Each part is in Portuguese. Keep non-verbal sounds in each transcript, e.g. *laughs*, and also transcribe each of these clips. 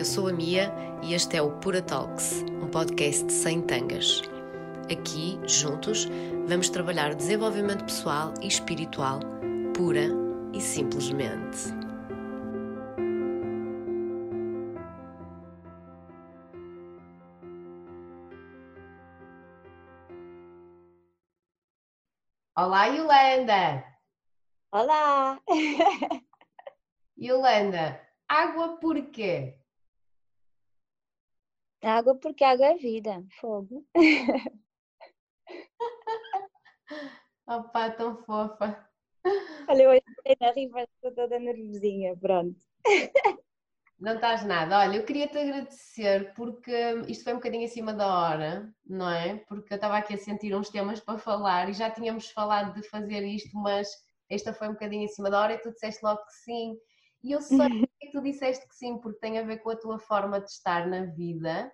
eu sou a Mia e este é o Pura Talks, um podcast sem tangas. Aqui, juntos, vamos trabalhar desenvolvimento pessoal e espiritual, pura e simplesmente. Olá, Yolanda! Olá! *laughs* Yolanda, água por quê? Água porque água é vida, fogo. *laughs* Opa, tão fofa. Olha, hoje estou na riva, estou toda nervosinha, pronto. Não estás nada. Olha, eu queria te agradecer porque isto foi um bocadinho acima da hora, não é? Porque eu estava aqui a sentir uns temas para falar e já tínhamos falado de fazer isto, mas esta foi um bocadinho acima da hora e tu disseste logo que sim. E eu sei *laughs* que tu disseste que sim, porque tem a ver com a tua forma de estar na vida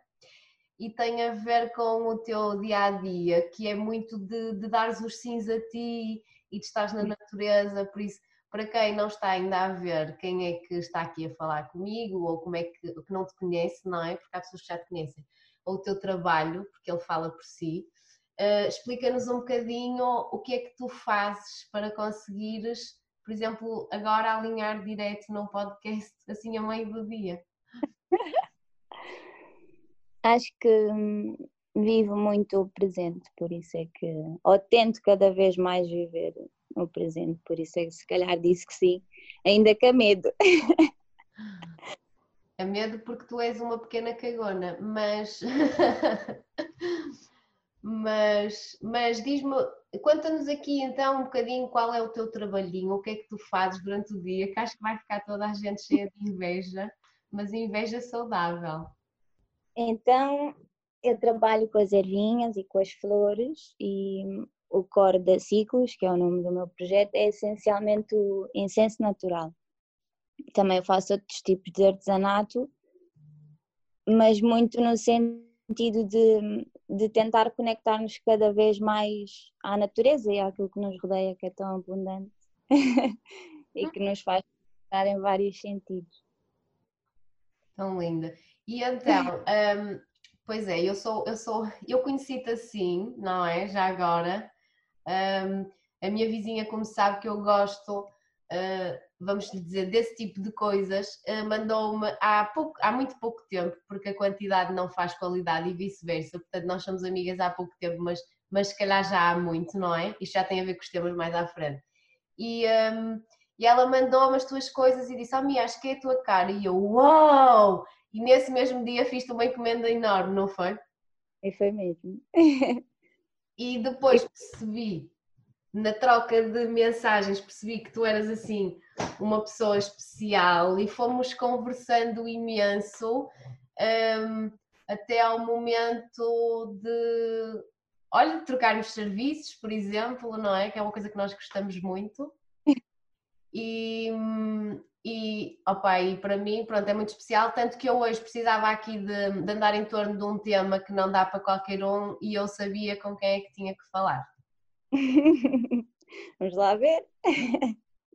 e tem a ver com o teu dia a dia, que é muito de, de dares os sims a ti e de estares na natureza. Por isso, para quem não está ainda a ver quem é que está aqui a falar comigo ou como é que, que não te conhece, não é? Porque há pessoas que já te conhecem, ou o teu trabalho, porque ele fala por si. Uh, Explica-nos um bocadinho o que é que tu fazes para conseguires por exemplo, agora alinhar direto num podcast assim a meio do dia? *laughs* Acho que hum, vivo muito o presente, por isso é que, ou tento cada vez mais viver o presente, por isso é que se calhar disse que sim, ainda que a medo. *laughs* A medo porque tu és uma pequena cagona, mas *laughs* mas, mas diz-me, conta-nos aqui então um bocadinho qual é o teu trabalhinho, o que é que tu fazes durante o dia, que acho que vai ficar toda a gente cheia de inveja, mas inveja saudável. Então, eu trabalho com as ervinhas e com as flores e o Core da Ciclos, que é o nome do meu projeto, é essencialmente o incenso natural. Também faço outros tipos de artesanato, mas muito no sentido de de tentar conectar-nos cada vez mais à natureza e àquilo que nos rodeia, que é tão abundante *laughs* e que nos faz estar em vários sentidos. Tão linda. E então, *laughs* um, pois é, eu sou, eu sou, eu conheci-te assim, não é? Já agora. Um, a minha vizinha, como sabe que eu gosto, uh, vamos lhe dizer, desse tipo de coisas, uh, mandou-me há, pouco, há muito pouco tempo, porque a quantidade não faz qualidade e vice-versa, portanto nós somos amigas há pouco tempo, mas, mas se calhar já há muito, não é? Isto já tem a ver com os temas mais à frente. E, um, e ela mandou-me as tuas coisas e disse, oh Mia, acho que é a tua cara. E eu, uau! E nesse mesmo dia fiz-te uma encomenda enorme, não foi? E foi mesmo. e depois percebi na troca de mensagens percebi que tu eras assim uma pessoa especial e fomos conversando imenso um, até ao momento de olha, trocarmos serviços, por exemplo, não é? Que é uma coisa que nós gostamos muito. *laughs* E, e, opa, e para mim, pronto, é muito especial, tanto que eu hoje precisava aqui de, de andar em torno de um tema que não dá para qualquer um e eu sabia com quem é que tinha que falar. *laughs* Vamos lá ver.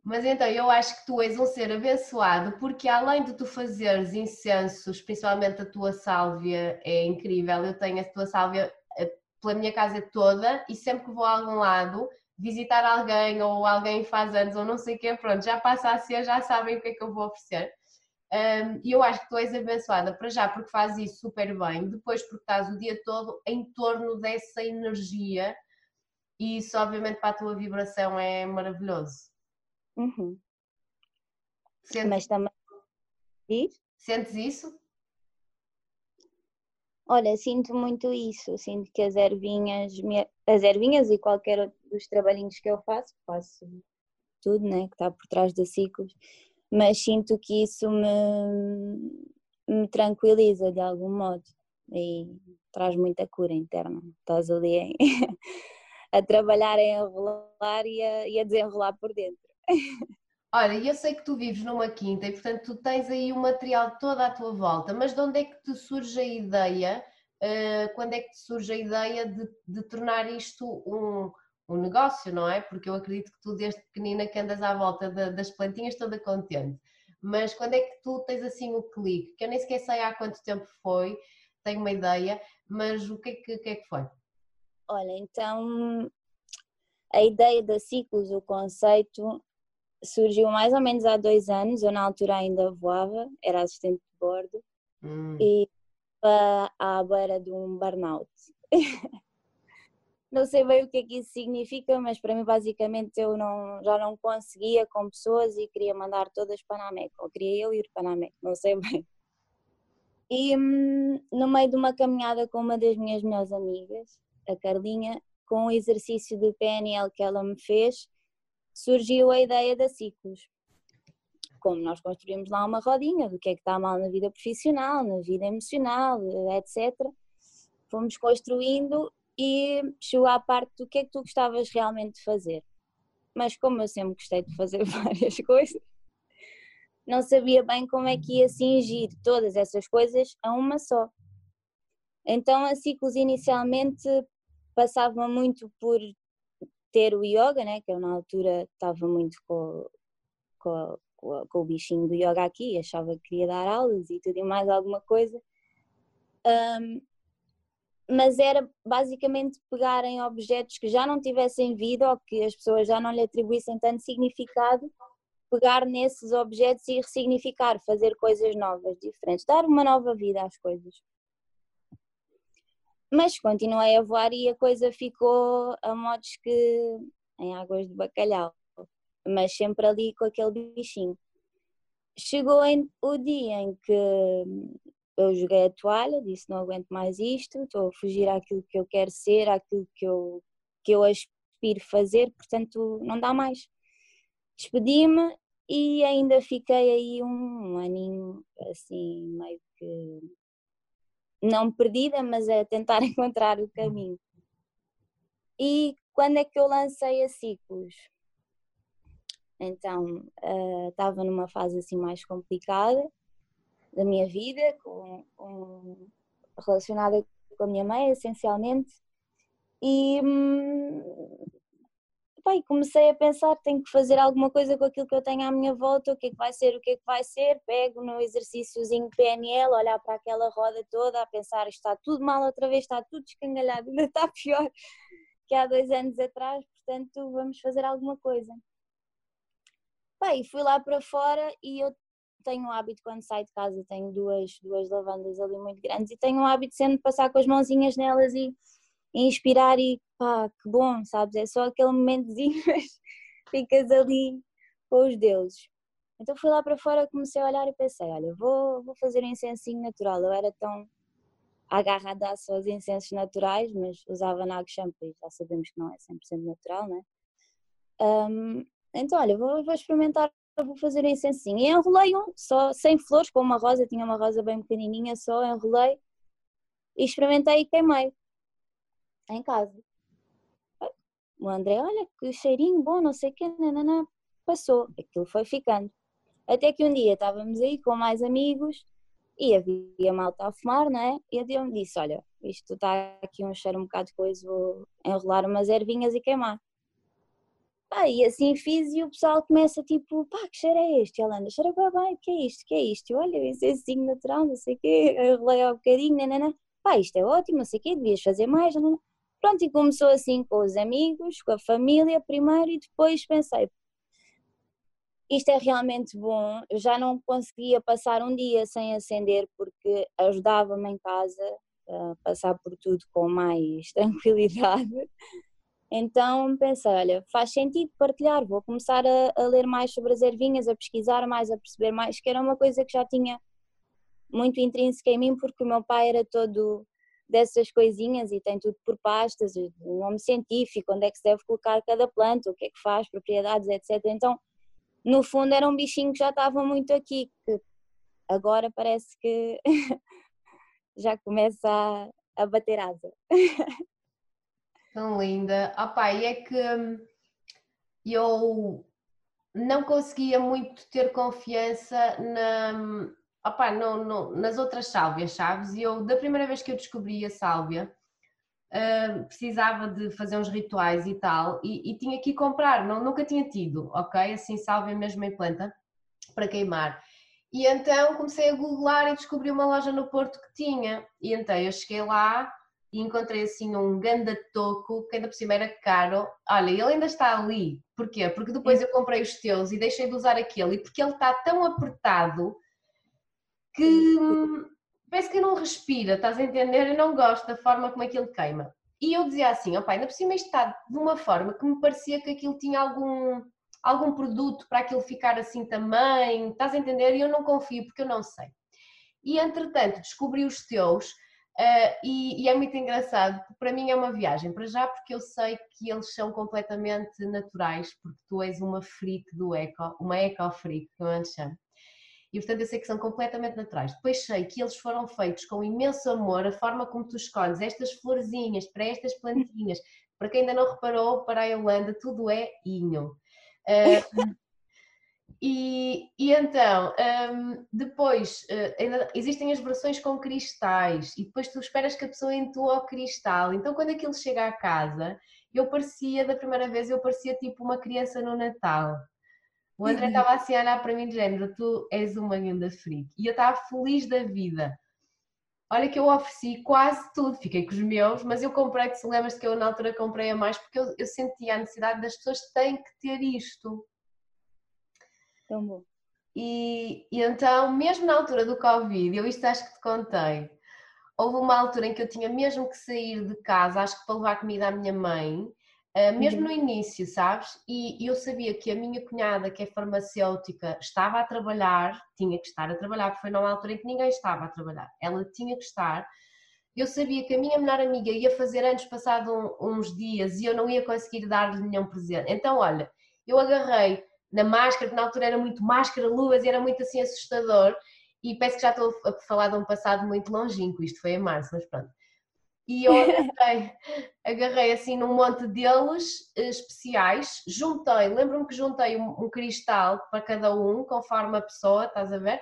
Mas então, eu acho que tu és um ser abençoado, porque além de tu fazeres incensos, principalmente a tua sálvia é incrível. Eu tenho a tua sálvia eh, pela minha casa toda e sempre que vou a algum lado visitar alguém ou alguém faz anos ou não sei o pronto, já passa a ser, já sabem o que é que eu vou oferecer. E eu acho que tu és abençoada para já porque fazes isso super bem, depois porque estás o dia todo em torno dessa energia e isso obviamente para a tua vibração é maravilhoso. Uhum. Sentes, Mas também diz? Sentes isso? Olha, sinto muito isso, sinto que as ervinhas, as ervinhas e qualquer outro dos trabalhinhos que eu faço, faço tudo, né, que está por trás de ciclos, mas sinto que isso me, me tranquiliza de algum modo e traz muita cura interna. Estás ali a trabalhar a enrolar e a, e a desenrolar por dentro. Olha, eu sei que tu vives numa quinta e, portanto, tu tens aí o material todo à tua volta, mas de onde é que te surge a ideia, uh, quando é que te surge a ideia de, de tornar isto um, um, negócio, não é? Porque eu acredito que tu, desde pequenina, que andas à volta de, das plantinhas toda contente. mas quando é que tu tens assim o clique? Que eu nem sequer sei há quanto tempo foi, tenho uma ideia, mas o que é que, que, é que foi? Olha, então a ideia da Ciclos, o conceito, surgiu mais ou menos há dois anos. Eu, na altura, ainda voava, era assistente de bordo hum. e estava à beira de um burnout. *laughs* não sei bem o que é que isso significa, mas para mim, basicamente, eu não, já não conseguia com pessoas e queria mandar todas para a Nameco, ou queria eu ir para a Nameco, não sei bem. E hum, no meio de uma caminhada com uma das minhas melhores amigas, a Carlinha, com o exercício de PNL que ela me fez, surgiu a ideia da ciclos. Como nós construímos lá uma rodinha do que é que está mal na vida profissional, na vida emocional, etc. Fomos construindo e chegou à parte do que é que tu gostavas realmente de fazer. Mas como eu sempre gostei de fazer *laughs* várias coisas, não sabia bem como é que ia cingir todas essas coisas a uma só. Então a Ciclos inicialmente passava muito por ter o yoga, né, que eu na altura estava muito com, com, com, com, o bichinho do yoga aqui, achava que queria dar aulas e tudo e mais alguma coisa. Um, mas era basicamente pegarem objetos que já não tivessem vida ou que as pessoas já não lhe atribuíssem tanto significado, pegar nesses objetos e ressignificar, fazer coisas novas, diferentes, dar uma nova vida às coisas. Mas continuei a voar e a coisa ficou a modos que em águas de bacalhau, mas sempre ali com aquele bichinho. Chegou em, o dia em que eu joguei a toalha, disse não aguento mais isto, estou a fugir àquilo que eu quero ser, àquilo que eu, que eu aspiro fazer, portanto não dá mais. Despedi-me e ainda fiquei aí um aninho assim meio que não perdida, mas a tentar *laughs* encontrar o caminho. E quando é que eu lancei a Ciclos? Então, uh, estava numa fase assim mais complicada da minha vida, com, com, relacionada com a minha mãe, essencialmente, e hum, E comecei a pensar, tenho que fazer alguma coisa com aquilo que eu tenho à minha volta, o que é que vai ser, o que é que vai ser, pego no exercíciozinho PNL, olhar para aquela roda toda, a pensar, está tudo mal outra vez, está tudo escangalhado, *laughs* ainda está pior que há dois anos atrás, portanto vamos fazer alguma coisa. E fui lá para fora e eu tenho o hábito quando saio de casa, tenho duas, duas lavandas ali muito grandes e tenho o hábito sempre de passar com as mãozinhas nelas e inspirar e pá, que bom, sabes? É só aquele momentozinho, *laughs* mas ficas ali com os deuses. Então fui lá para fora, comecei a olhar e pensei, olha, vou, vou fazer um incensinho natural. Eu era tão agarrada aos incensos naturais, mas usava Nago Shampoo e já sabemos que não é 100% natural, né? Um, então, olha, vou, vou experimentar, vou fazer um incensinho. E enrolei um, só sem flores, com uma rosa, tinha uma rosa bem pequenininha, só enrolei e experimentei e queimei em casa. O André, olha que cheirinho bom, não sei o que, nanana, passou. Aquilo foi ficando. Até que um dia estávamos aí com mais amigos e havia malta a fumar, não é? E eu me disse: Olha, isto está aqui um cheiro um bocado de coisa, vou enrolar umas ervinhas e queimar. Pá, e assim fiz e o pessoal começa tipo: Pá, que cheiro é este? E ela anda: Cheira bem, bem, que é isto? Que é isto? E olha, esse é assim natural, não sei o quê, enrolei ao bocadinho, nanana. Pá, isto é ótimo, não sei o quê, devias fazer mais, nanana. Pronto, e começou assim com os amigos, com a família primeiro e depois pensei, isto é realmente bom. Eu já não conseguia passar um dia sem acender porque ajudava-me em casa a passar por tudo com mais *laughs* tranquilidade. Então pensei, olha, faz sentido partilhar, vou começar a, a, ler mais sobre as ervinhas, a pesquisar mais, a perceber mais, que era uma coisa que já tinha muito intrínseca em mim, porque o meu pai era todo dessas coisinhas e tem tudo por pastas, o nome científico, onde é que se deve colocar cada planta, o que é que faz, propriedades, etc. Então, no fundo, era um bichinho que já estava muito aqui, que agora parece que *laughs* já começa a, a bater asa. *laughs* Tão linda. Opa, e é que hum, eu não conseguia muito ter confiança na, hum, opa, no, no, nas outras sálvias, sabes? E eu, da primeira vez que eu descobri a sálvia, uh, precisava de fazer uns rituais e tal, e, e, tinha que ir comprar, não, nunca tinha tido, ok? Assim, sálvia mesmo em planta, para queimar. E então comecei a googlar e descobri uma loja no Porto que tinha. E então eu cheguei lá e encontrei assim um ganda toco, que ainda por cima era caro. Olha, ele ainda está ali. Porquê? Porque depois eu comprei os teus e deixei de usar aquele. E porque ele está tão apertado que parece que não respira, estás a entender? Eu não gosto da forma como aquilo queima. E eu dizia assim, ó pai, ainda por cima isto está de uma forma que me parecia que aquilo tinha algum algum produto para aquilo ficar assim também, estás a entender? E eu não confio porque eu não sei. E entretanto descobri os teus uh, e, e, é muito engraçado, para mim é uma viagem, para já porque eu sei que eles são completamente naturais, porque tu és uma freak do eco, uma eco freak, que eu antes chamo. E portanto eu sei que são completamente naturais. Depois sei que eles foram feitos com imenso amor, a forma como tu escolhes estas florzinhas para estas plantinhas. Para quem ainda não reparou, para a Yolanda tudo é inho. Uh, *laughs* e, e, então, um, depois, uh, existem as versões com cristais e depois tu esperas que a pessoa entoa o cristal. Então, quando aquilo chega à casa, eu parecia, da primeira vez, eu parecia tipo uma criança no Natal. O André estava uhum. assim a olhar para mim de género, tu és uma ganda freak. E eu estava feliz da vida. Olha que eu ofereci quase tudo, fiquei com os meus, mas eu comprei, que se lembras que eu na altura comprei a mais, porque eu, eu sentia a necessidade das pessoas têm que ter isto. Tão bom. E, e então, mesmo na altura do Covid, eu isto acho que te contei, houve uma altura em que eu tinha mesmo que sair de casa, acho que para levar comida à minha mãe, Uh, mesmo uhum. no início, sabes? E, e, eu sabia que a minha cunhada, que é farmacêutica, estava a trabalhar, tinha que estar a trabalhar, porque foi numa altura em que ninguém estava a trabalhar, ela tinha que estar. Eu sabia que a minha melhor amiga ia fazer anos passado um, uns dias e eu não ia conseguir dar-lhe nenhum presente. Então, olha, eu agarrei na máscara, que na altura era muito máscara, luvas e era muito assim assustador. E peço que já estou a falar de um passado muito longínquo, isto foi em março, mas pronto e eu agarrei, agarrei assim num monte deles eh, especiais, juntei, lembro-me que juntei um, um, cristal para cada um, conforme a pessoa, estás a ver?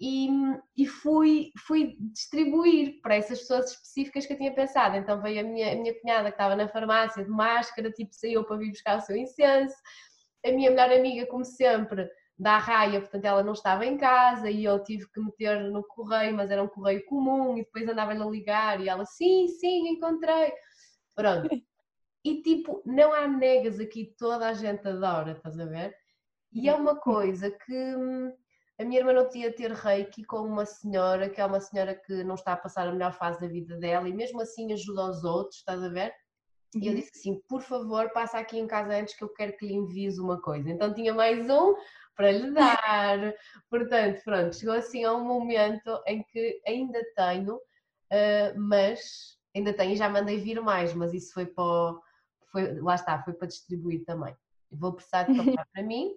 E, e, fui, fui distribuir para essas pessoas específicas que eu tinha pensado. Então veio a minha, a minha cunhada que estava na farmácia de máscara, tipo, saiu para vir buscar o seu incenso. A minha melhor amiga, como sempre, da raia, portanto ela não estava em casa e eu tive que meter no correio, mas era um correio comum e depois andava-lhe a ligar e ela, sim, sim, encontrei. Pronto. E tipo, não há negas aqui, toda a gente adora, estás a ver? E é uma coisa que hum, a minha irmã não tinha ter reiki com uma senhora, que é uma senhora que não está a passar a melhor fase da vida dela e mesmo assim ajuda os outros, estás a ver? E eu uhum. disse assim, por favor, passa aqui em casa antes que eu quero que lhe envies uma coisa. Então tinha mais um, para lhe dar. Portanto, pronto, chegou assim a um momento em que ainda tenho, uh, mas ainda tenho e já mandei vir mais, mas isso foi para. Foi, lá está, foi para distribuir também. Vou precisar de comprar *laughs* para mim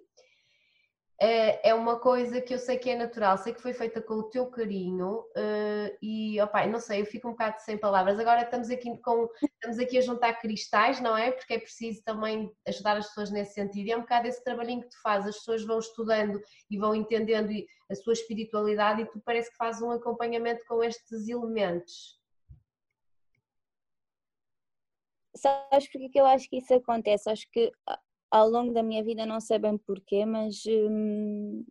é, é uma coisa que eu sei que é natural, sei que foi feita com o teu carinho uh, e opa, não sei, eu fico um bocado sem palavras. Agora estamos aqui, com, estamos aqui a juntar cristais, não é? Porque é preciso também ajudar as pessoas nesse sentido. E é um bocado esse trabalhinho que tu fazes, as pessoas vão estudando e vão entendendo a sua espiritualidade e tu parece que fazes um acompanhamento com estes elementos. Sabes porque que eu acho que isso acontece? Acho que ao longo da minha vida, não sei bem porquê, mas hum,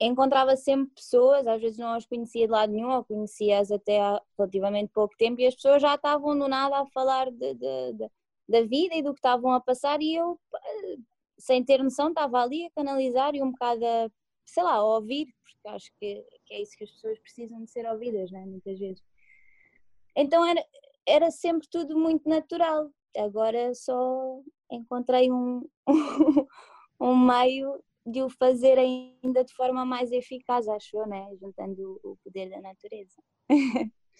encontrava sempre pessoas, às vezes não as conhecia de lado nenhum, ou conhecia-as até há relativamente pouco tempo, e as pessoas já estavam do nada a falar de, de, de, da vida e do que estavam a passar, e eu, sem ter noção, estava ali a canalizar e um bocado a, sei lá, a ouvir, porque acho que, que é isso que as pessoas precisam de ser ouvidas, né? muitas vezes. Então era, era sempre tudo muito natural agora só encontrei um, *laughs* um meio de o fazer ainda de forma mais eficaz, acho eu, né? juntando o poder da natureza.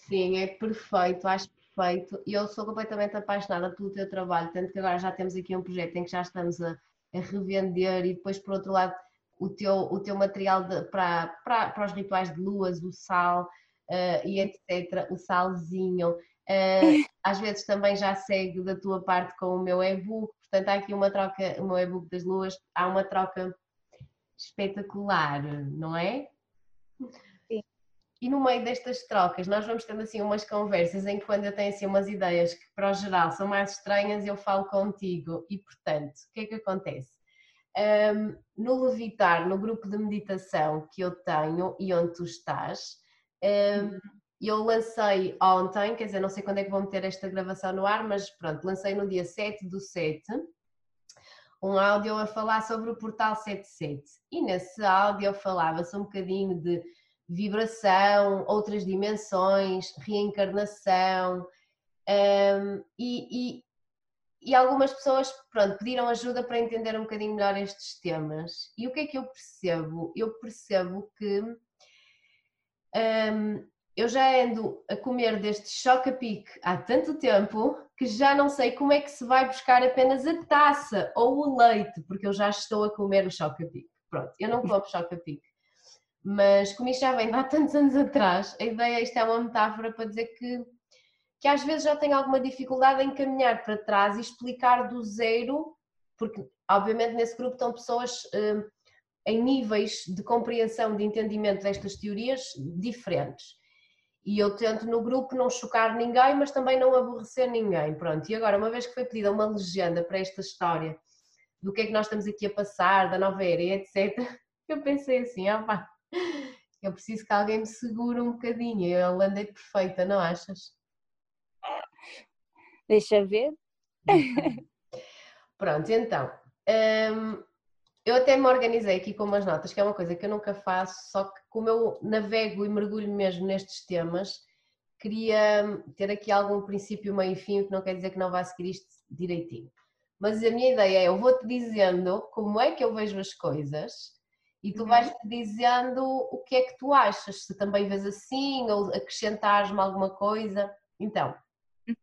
Sim, é perfeito, acho perfeito. E eu sou completamente apaixonada pelo teu trabalho, tanto que agora já temos aqui um projeto em que já estamos a, a revender e depois, por outro lado, o teu, o teu material de, para, para, para os rituais de luas, o sal uh, e etc., o salzinho. Uh, às vezes também já segue da tua parte com o meu e-book, portanto há aqui uma troca, o meu e-book das luas, há uma troca espetacular, não é? Sim. E no meio destas trocas, nós vamos tendo assim umas conversas em que quando eu tenho assim umas ideias que para o geral são mais estranhas, eu falo contigo e portanto, o que é que acontece? Um, no Levitar, no grupo de meditação que eu tenho e onde tu estás, um, uhum. eu lancei ontem, quer dizer, não sei quando é que vou meter esta gravação no ar, mas pronto, lancei no dia 7 do 7 um áudio a falar sobre o Portal 77. E nesse áudio falava-se um bocadinho de vibração, outras dimensões, reencarnação, um, e, e, e, algumas pessoas pronto, pediram ajuda para entender um bocadinho melhor estes temas. E o que é que eu percebo? Eu percebo que um, eu já ando a comer deste choca-pique há tanto tempo que já não sei como é que se vai buscar apenas a taça ou o leite, porque eu já estou a comer o choca-pique. Pronto, eu não como choca-pique. Mas como isto já vem há tantos anos atrás, a ideia, isto é uma metáfora para dizer que, que às vezes já tenho alguma dificuldade em caminhar para trás e explicar do zero, porque obviamente nesse grupo estão pessoas eh, em níveis de compreensão, de entendimento destas teorias diferentes e eu tento no grupo não chocar ninguém, mas também não aborrecer ninguém. Pronto, e agora, uma vez que foi pedida uma legenda para esta história, do que é que nós estamos aqui a passar, da nova era etc., *laughs* eu pensei assim, ah pá, eu preciso que alguém me segure um bocadinho. Eu andei perfeita, não achas? Deixa ver. Pronto, então. Hum, eu até me organizei aqui com umas notas, que é uma coisa que eu nunca faço, só que como eu navego e mergulho mesmo nestes temas, queria ter aqui algum princípio, meio e fim, que não quer dizer que não vá seguir isto direitinho. Mas a minha ideia é, eu vou-te dizendo como é que eu vejo as coisas e tu uhum. vais-te dizendo o que é que tu achas, se também vês assim ou acrescentares-me alguma coisa. Então, hum.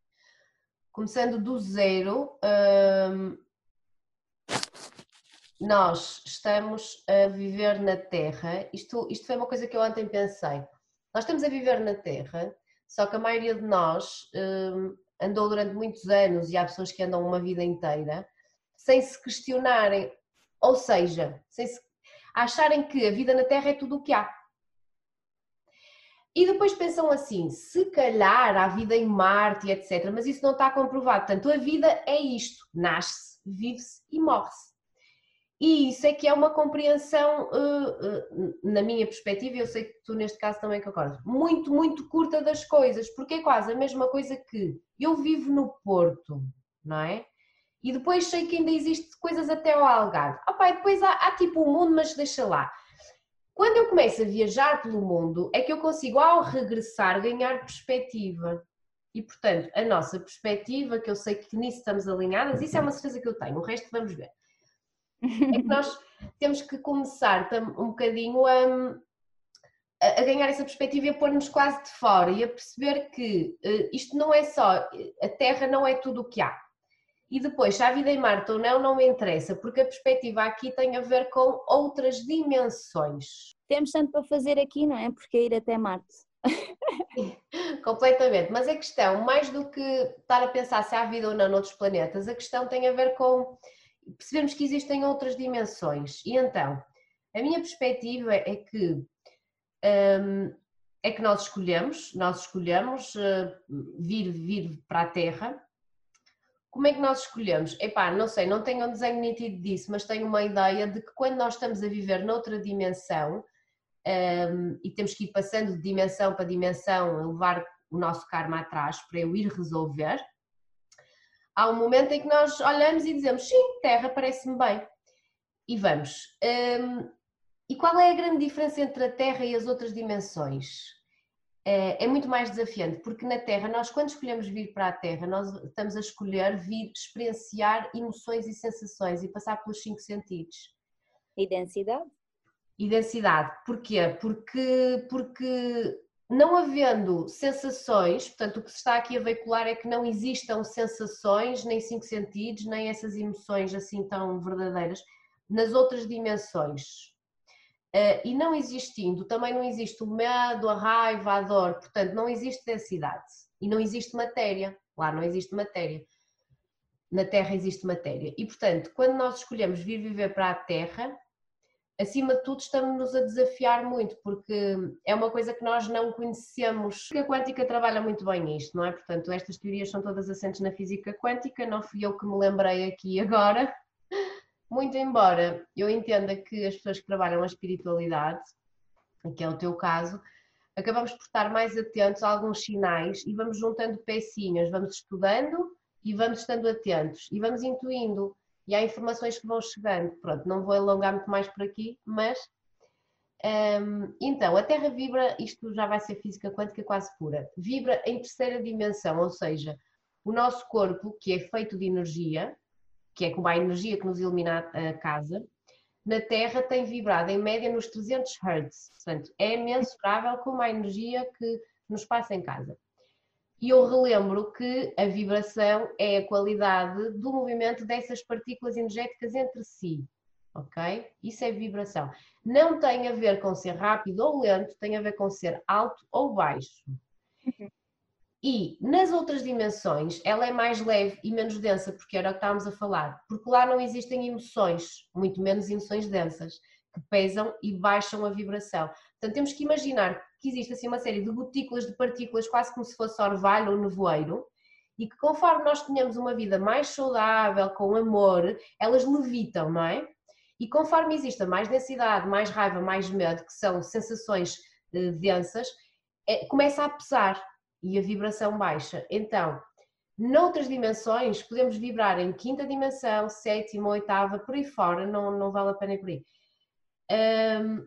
começando do zero, hum, nós estamos a viver na Terra, isto, isto foi uma coisa que eu ontem pensei, nós estamos a viver na Terra, só que a maioria de nós um, andou durante muitos anos e há pessoas que andam uma vida inteira sem se questionarem, ou seja, sem se acharem que a vida na Terra é tudo o que há. E depois pensam assim, se calhar há vida em Marte, etc. Mas isso não está comprovado. Portanto, a vida é isto: nasce-se, vive-se e morre-se. E isso é que é uma compreensão, uh, uh, na minha perspectiva, e eu sei que tu neste caso também concordas, muito, muito curta das coisas, porque é quase a mesma coisa que eu vivo no Porto, não é? E depois sei que ainda existe coisas até ao Algarve. Ah, pá, depois há, há tipo o um mundo, mas deixa lá. Quando eu começo a viajar pelo mundo, é que eu consigo, ao regressar, ganhar perspectiva. E, portanto, a nossa perspectiva, que eu sei que nisso estamos alinhadas, isso é uma certeza que eu tenho, o resto vamos ver é que nós temos que começar um bocadinho a, a ganhar essa perspectiva e a pôr-nos quase de fora e a perceber que uh, isto não é só, a Terra não é tudo o que há. E depois, se há vida em Marte ou não, não me interessa, porque a perspectiva aqui tem a ver com outras dimensões. Temos tanto para fazer aqui, não é? Porque é ir até Marte. *laughs* Completamente, mas a questão, mais do que estar a pensar se há vida ou não noutros planetas, a questão tem a ver com percebermos que existem outras dimensões. E então, a minha perspectiva é que um, é que nós escolhemos, nós escolhemos uh, vir, vir para a Terra. Como é que nós escolhemos? Epá, não sei, não tenho um desenho nítido disso, mas tenho uma ideia de que quando nós estamos a viver noutra dimensão um, e temos que ir passando de dimensão para dimensão, levar o nosso karma atrás para eu ir resolver, há um momento em que nós olhamos e dizemos sim, Terra parece-me bem. E vamos. Um, e qual é a grande diferença entre a Terra e as outras dimensões? É, é, muito mais desafiante, porque na Terra, nós quando escolhemos vir para a Terra, nós estamos a escolher vir experienciar emoções e sensações e passar pelos cinco sentidos. E densidade? E densidade. Porquê? Porque, porque não havendo sensações, portanto, o que se está aqui a veicular é que não existam sensações, nem cinco sentidos, nem essas emoções assim tão verdadeiras nas outras dimensões. Uh, e não existindo, também não existe o medo, a raiva, a dor, portanto, não existe densidade e não existe matéria. Lá não existe matéria. Na Terra existe matéria. E, portanto, quando nós escolhemos vir viver para a Terra, acima de tudo estamos-nos a desafiar muito, porque é uma coisa que nós não conhecemos. A quântica trabalha muito bem nisto, não é? Portanto, estas teorias são todas assentes na física quântica, não fui eu que me lembrei aqui agora. *laughs* muito embora eu entenda que as pessoas que trabalham a espiritualidade, que é o teu caso, acabamos por estar mais atentos a alguns sinais e vamos juntando pecinhas, vamos estudando e vamos estando atentos e vamos intuindo e há informações que vão chegando. Pronto, não vou alongar muito mais por aqui, mas um, então a Terra vibra, isto já vai ser física quântica quase pura, vibra em terceira dimensão, ou seja, o nosso corpo, que é feito de energia, que é como a energia que nos ilumina a casa, na Terra tem vibrado em média nos 300 Hz. Portanto, é mensurável como a energia que nos passa em casa. E eu relembro que a vibração é a qualidade do movimento dessas partículas energéticas entre si. Ok? Isso é vibração. Não tem a ver com ser rápido ou lento, tem a ver com ser alto ou baixo. E nas outras dimensões ela é mais leve e menos densa, porque era o que estávamos a falar, porque lá não existem emoções, muito menos emoções densas, que pesam e baixam a vibração. Portanto, temos que imaginar que existe assim uma série de gotículas de partículas, quase como se fosse orvalho ou nevoeiro, e que conforme nós tenhamos uma vida mais saudável, com amor, elas levitam, não é? E conforme exista mais densidade, mais raiva, mais medo, que são sensações eh, densas, é, começa a pesar e a vibração baixa. Então, noutras dimensões, podemos vibrar em quinta dimensão, sétima, oitava, por aí fora, não, não vale a pena ir por aí. Um,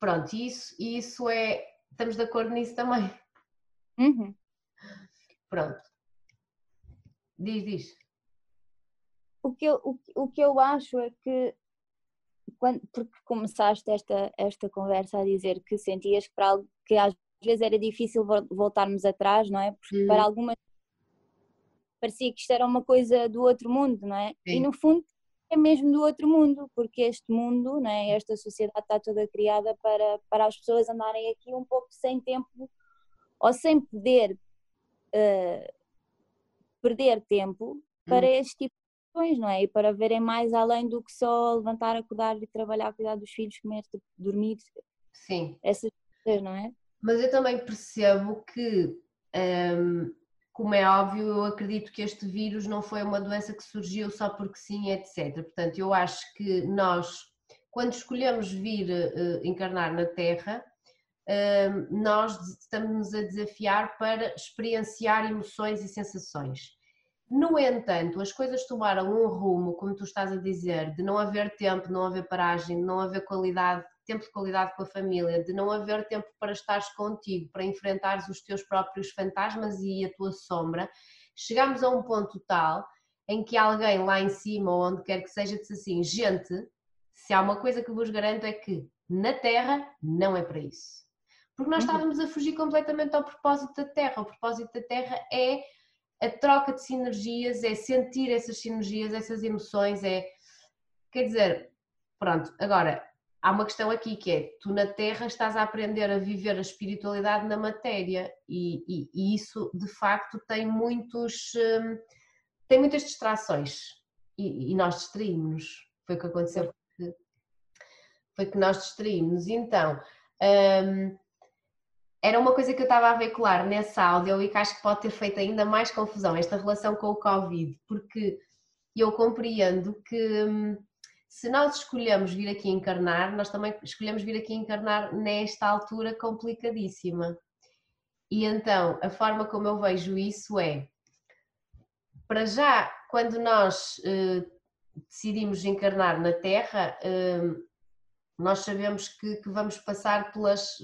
pronto, isso, isso é. Estamos de acordo nisso também. Uhum. Pronto. Diz, diz. O que eu, o, o que eu acho é que quando, porque começaste esta, esta conversa a dizer que sentias que, para, que às vezes era difícil voltarmos atrás, não é? Porque para uhum. algumas parecia que isto era uma coisa do outro mundo, não é? Sim. E no fundo é mesmo do outro mundo, porque este mundo, não é? esta sociedade está toda criada para, para as pessoas andarem aqui um pouco sem tempo ou sem poder uh, perder tempo para hum. este tipo de coisas, não é? E para verem mais além do que só levantar, acordar e trabalhar, cuidar dos filhos, comer, dormir. Sim. Essas coisas, não é? Mas eu também percebo que, um, como é óbvio, eu acredito que este vírus não foi uma doença que surgiu só porque sim, etc. Portanto, eu acho que nós, quando escolhemos vir uh, encarnar na Terra, um, nós estamos a desafiar para experienciar emoções e sensações. No entanto, as coisas tomaram um rumo, como tu estás a dizer, de não haver tempo, não haver paragem, não haver qualidade tempo de qualidade com a família, de não haver tempo para estares contigo, para enfrentares os teus próprios fantasmas e a tua sombra, chegamos a um ponto tal em que alguém lá em cima ou onde quer que seja disse assim: gente, se há uma coisa que vos garanto é que na Terra não é para isso. Porque nós uhum. estávamos a fugir completamente ao propósito da Terra. O propósito da Terra é a troca de sinergias, é sentir essas sinergias, essas emoções, é. Quer dizer, pronto, agora há uma questão aqui que é, tu na Terra estás a aprender a viver a espiritualidade na matéria e, e, e isso de facto tem muitos hum, tem muitas distrações. E, e nós distraímos foi o que aconteceu foi que nós distraímos então hum, era uma coisa que eu estava a veicular nesse áudio e que acho que pode ter feito ainda mais confusão esta relação com o Covid porque eu compreendo que hum, se nós escolhemos vir aqui encarnar, nós também escolhemos vir aqui encarnar nesta altura complicadíssima. E então, a forma como eu vejo isso é, para já, quando nós eh, decidimos encarnar na Terra, eh, nós sabemos que, que, vamos passar pelas,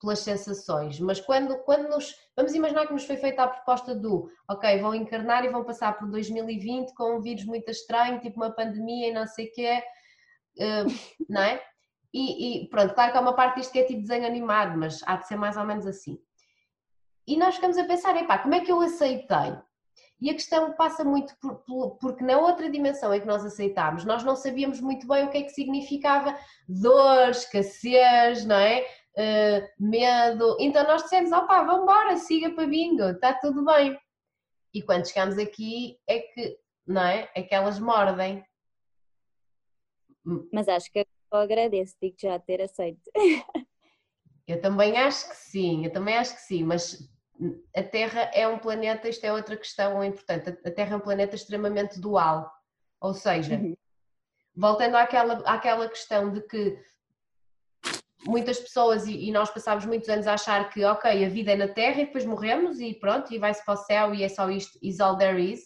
pelas sensações, mas quando, quando nos. Vamos imaginar que nos foi feita a proposta do, ok, vão encarnar e vão passar por 2020 com um vírus muito estranho, tipo uma pandemia e não sei o quê, uh, *laughs* não é? E, e, pronto, claro que há uma parte disto que é tipo desenho animado, mas há de ser mais ou menos assim. E nós ficamos a pensar, epá, como é que eu aceitei? E a questão passa muito por, por, porque na outra dimensão em que nós aceitámos, nós não sabíamos muito bem o que é que significava dor, escassez, não é? Uh, medo. Então nós dissemos, opá, vamos embora, siga para bingo, está tudo bem. E quando chegamos aqui é que, não é? É que elas mordem. Mas acho que eu agradeço, digo já ter aceito. *laughs* Eu também acho que sim, eu também acho que sim, mas a Terra é um planeta, isto é outra questão importante, a Terra é um planeta extremamente dual, ou seja, uhum. voltando àquela, àquela questão de que muitas pessoas, e, e nós passámos muitos anos a achar que, ok, a vida é na Terra e depois morremos e pronto, e vai-se para o céu e é só isto, is all there is.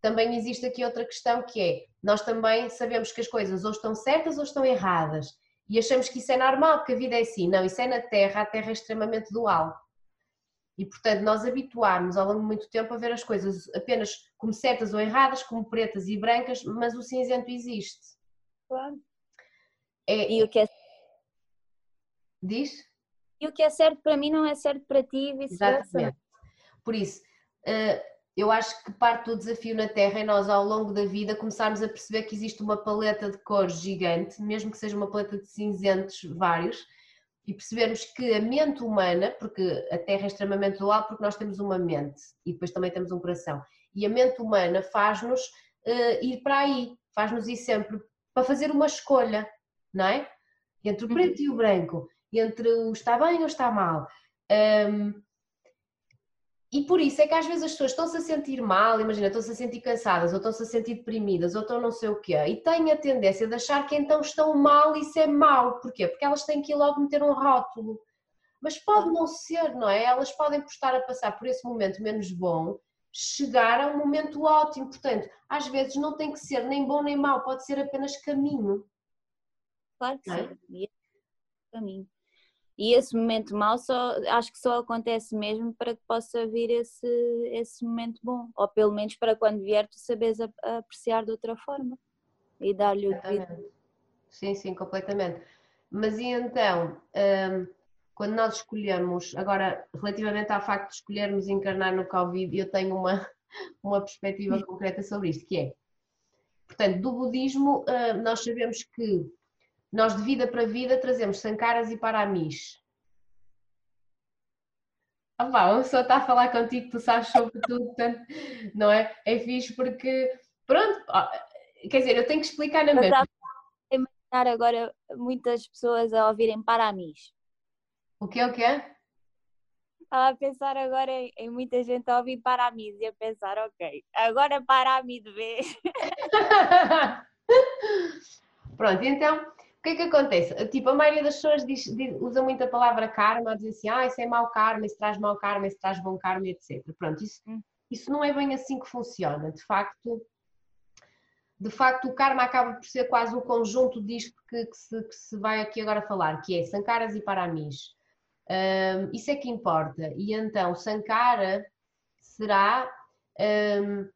Também existe aqui outra questão que é, nós também sabemos que as coisas ou estão certas ou estão erradas e achamos que isso é normal, porque a vida é assim. Não, isso é na Terra, a Terra é extremamente dual. E, portanto, nós habituámos ao longo de muito tempo a ver as coisas apenas como certas ou erradas, como pretas e brancas, mas o cinzento existe. Claro. É, e o que é Diz? E o que é certo para mim não é certo para ti e vice-versa. Por isso, eh, eu acho que parte do desafio na Terra é nós, ao longo da vida, começarmos a perceber que existe uma paleta de cores gigante, mesmo que seja uma paleta de cinzentos vários, e percebermos que a mente humana, porque a Terra é extremamente dual, porque nós temos uma mente e depois também temos um coração, e a mente humana faz-nos uh, ir para aí, faz-nos ir sempre para fazer uma escolha, não é? Entre o preto uhum. e o branco entre o está bem ou está mal. Um, e por isso é que às vezes as pessoas estão-se a sentir mal, imagina, estão-se a sentir cansadas, ou estão-se a sentir deprimidas, ou estão não sei o quê, e têm a tendência de achar que então estão mal e isso é mau. Porquê? Porque elas têm que ir logo meter um rótulo. Mas pode não ser, não é? Elas podem estar a passar por esse momento menos bom, chegar a um momento ótimo. Portanto, às vezes não tem que ser nem bom nem mau, pode ser apenas caminho. Claro que é? sim, é caminho. E esse momento mau só, acho que só acontece mesmo para que possa vir esse, esse momento bom, ou pelo menos para quando vier tu sabes apreciar de outra forma e dar-lhe o devido. Sim, sim, completamente. Mas e então, um, quando nós escolhemos, agora relativamente ao facto de escolhermos encarnar no Covid, eu tenho uma, *laughs* uma perspectiva concreta sobre isto, que é, portanto, do budismo uh, nós sabemos que nós de vida para vida trazemos sankaras e paramis. Ah, pá, uma pessoa está a falar contigo, tu sabes sobre tudo, portanto, não é? É fixe porque, pronto, quer dizer, eu tenho que explicar na mesma. imaginar agora muitas pessoas a ouvirem paramis. O que é o que é? Estava a pensar agora em, muita gente a ouvir paramis e a pensar, ok, agora paramis de vez. *laughs* Pronto, então que é que acontece? Tipo, a maioria das pessoas diz, diz, usa muito a palavra karma, diz assim, ah, isso é mau karma, isso traz mau karma, isso traz bom karma, etc. Pronto, isso, hum. isso não é bem assim que funciona. De facto, de facto, o karma acaba por ser quase um conjunto disto que, que, se, que se, vai aqui agora falar, que é sankaras e paramis. Um, isso é que importa. E então, sankara será um,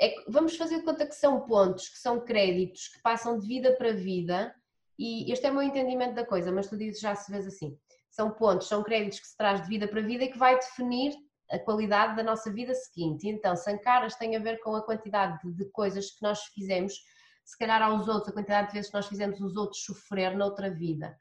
é, vamos fazer de conta que são pontos, que são créditos, que passam de vida para vida, e este é o meu entendimento da coisa, mas tu dizes já se vês assim. São pontos, são créditos que se traz de vida para vida e que vai definir a qualidade da nossa vida seguinte. Então, sankaras tem a ver com a quantidade de coisas que nós fizemos, se calhar aos outros, a quantidade de vezes que nós fizemos os outros sofrer noutra vida.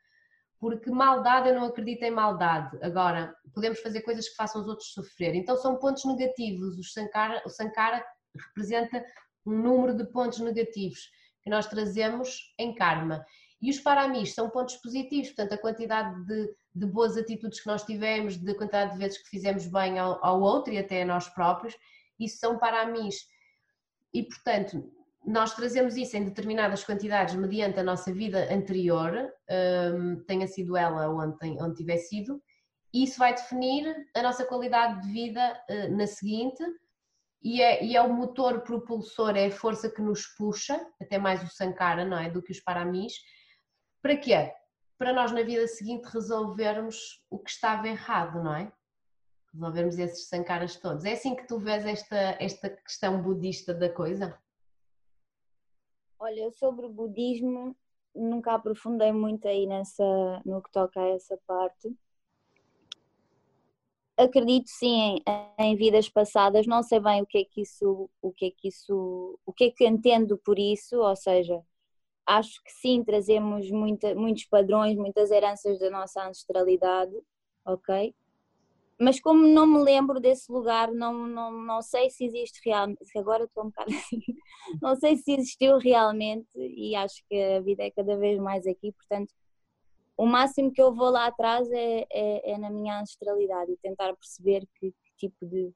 Porque maldade, eu não acredito em maldade. Agora, podemos fazer coisas que façam os outros sofrer. Então, são pontos negativos. O sankara, o sankara representa um número de pontos negativos que nós trazemos em karma. E os paramis são pontos positivos, portanto, a quantidade de, de boas atitudes que nós tivemos, de quantidade de vezes que fizemos bem ao, ao outro e até a nós próprios, isso são paramis. E, portanto, nós trazemos isso em determinadas quantidades mediante a nossa vida anterior, um, tenha sido ela onde, onde tiver sido, e isso vai definir a nossa qualidade de vida uh, na seguinte, e é, e é o motor propulsor, é a força que nos puxa, até mais o Sankara, não é? Do que os paramis. Para quê? Para nós na vida seguinte resolvermos o que estava errado, não é? Resolvermos esses Sankaras todos. É assim que tu vês esta, esta questão budista da coisa? Olha, sobre o budismo nunca aprofundei muito aí nessa, no que toca a essa parte acredito sim em, em, vidas passadas, não sei bem o que é que isso, o que é que isso, o que é que entendo por isso, ou seja, acho que sim, trazemos muita, muitos padrões, muitas heranças da nossa ancestralidade, ok? Mas como não me lembro desse lugar, não, não, não sei se existe realmente, agora estou um bocado *laughs* assim, não sei se existiu realmente e acho que a vida é cada vez mais aqui, portanto o máximo que eu vou lá atrás é, é, é na minha ancestralidade e tentar perceber que, que tipo de,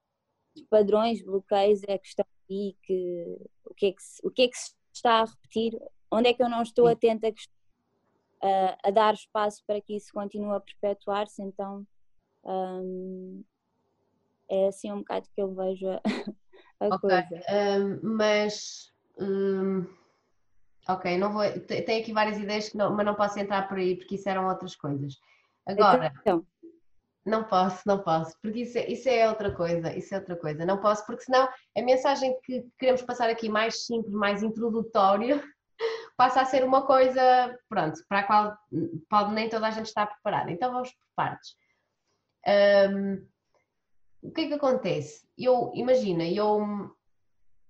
padrões, bloqueios é que estão aqui, que, o, que é que se, o que é que se está a repetir onde é que eu não estou atenta a, a dar espaço para que isso continue a perpetuar-se, então um, é assim um bocado que eu vejo a, *laughs* a okay. coisa. Um, mas um, ok, não vou. Tenho aqui várias ideias, não, mas não posso entrar por aí porque isso eram outras coisas. Agora, então, não posso, não posso, porque isso é, isso é outra coisa, isso é outra coisa. Não posso, porque senão a mensagem que queremos passar aqui mais simples, mais introdutória, *laughs* passa a ser uma coisa, pronto, para a qual pode nem toda a gente estar preparada. Então vamos por partes. Um, o que é que acontece? Eu, imagina, eu,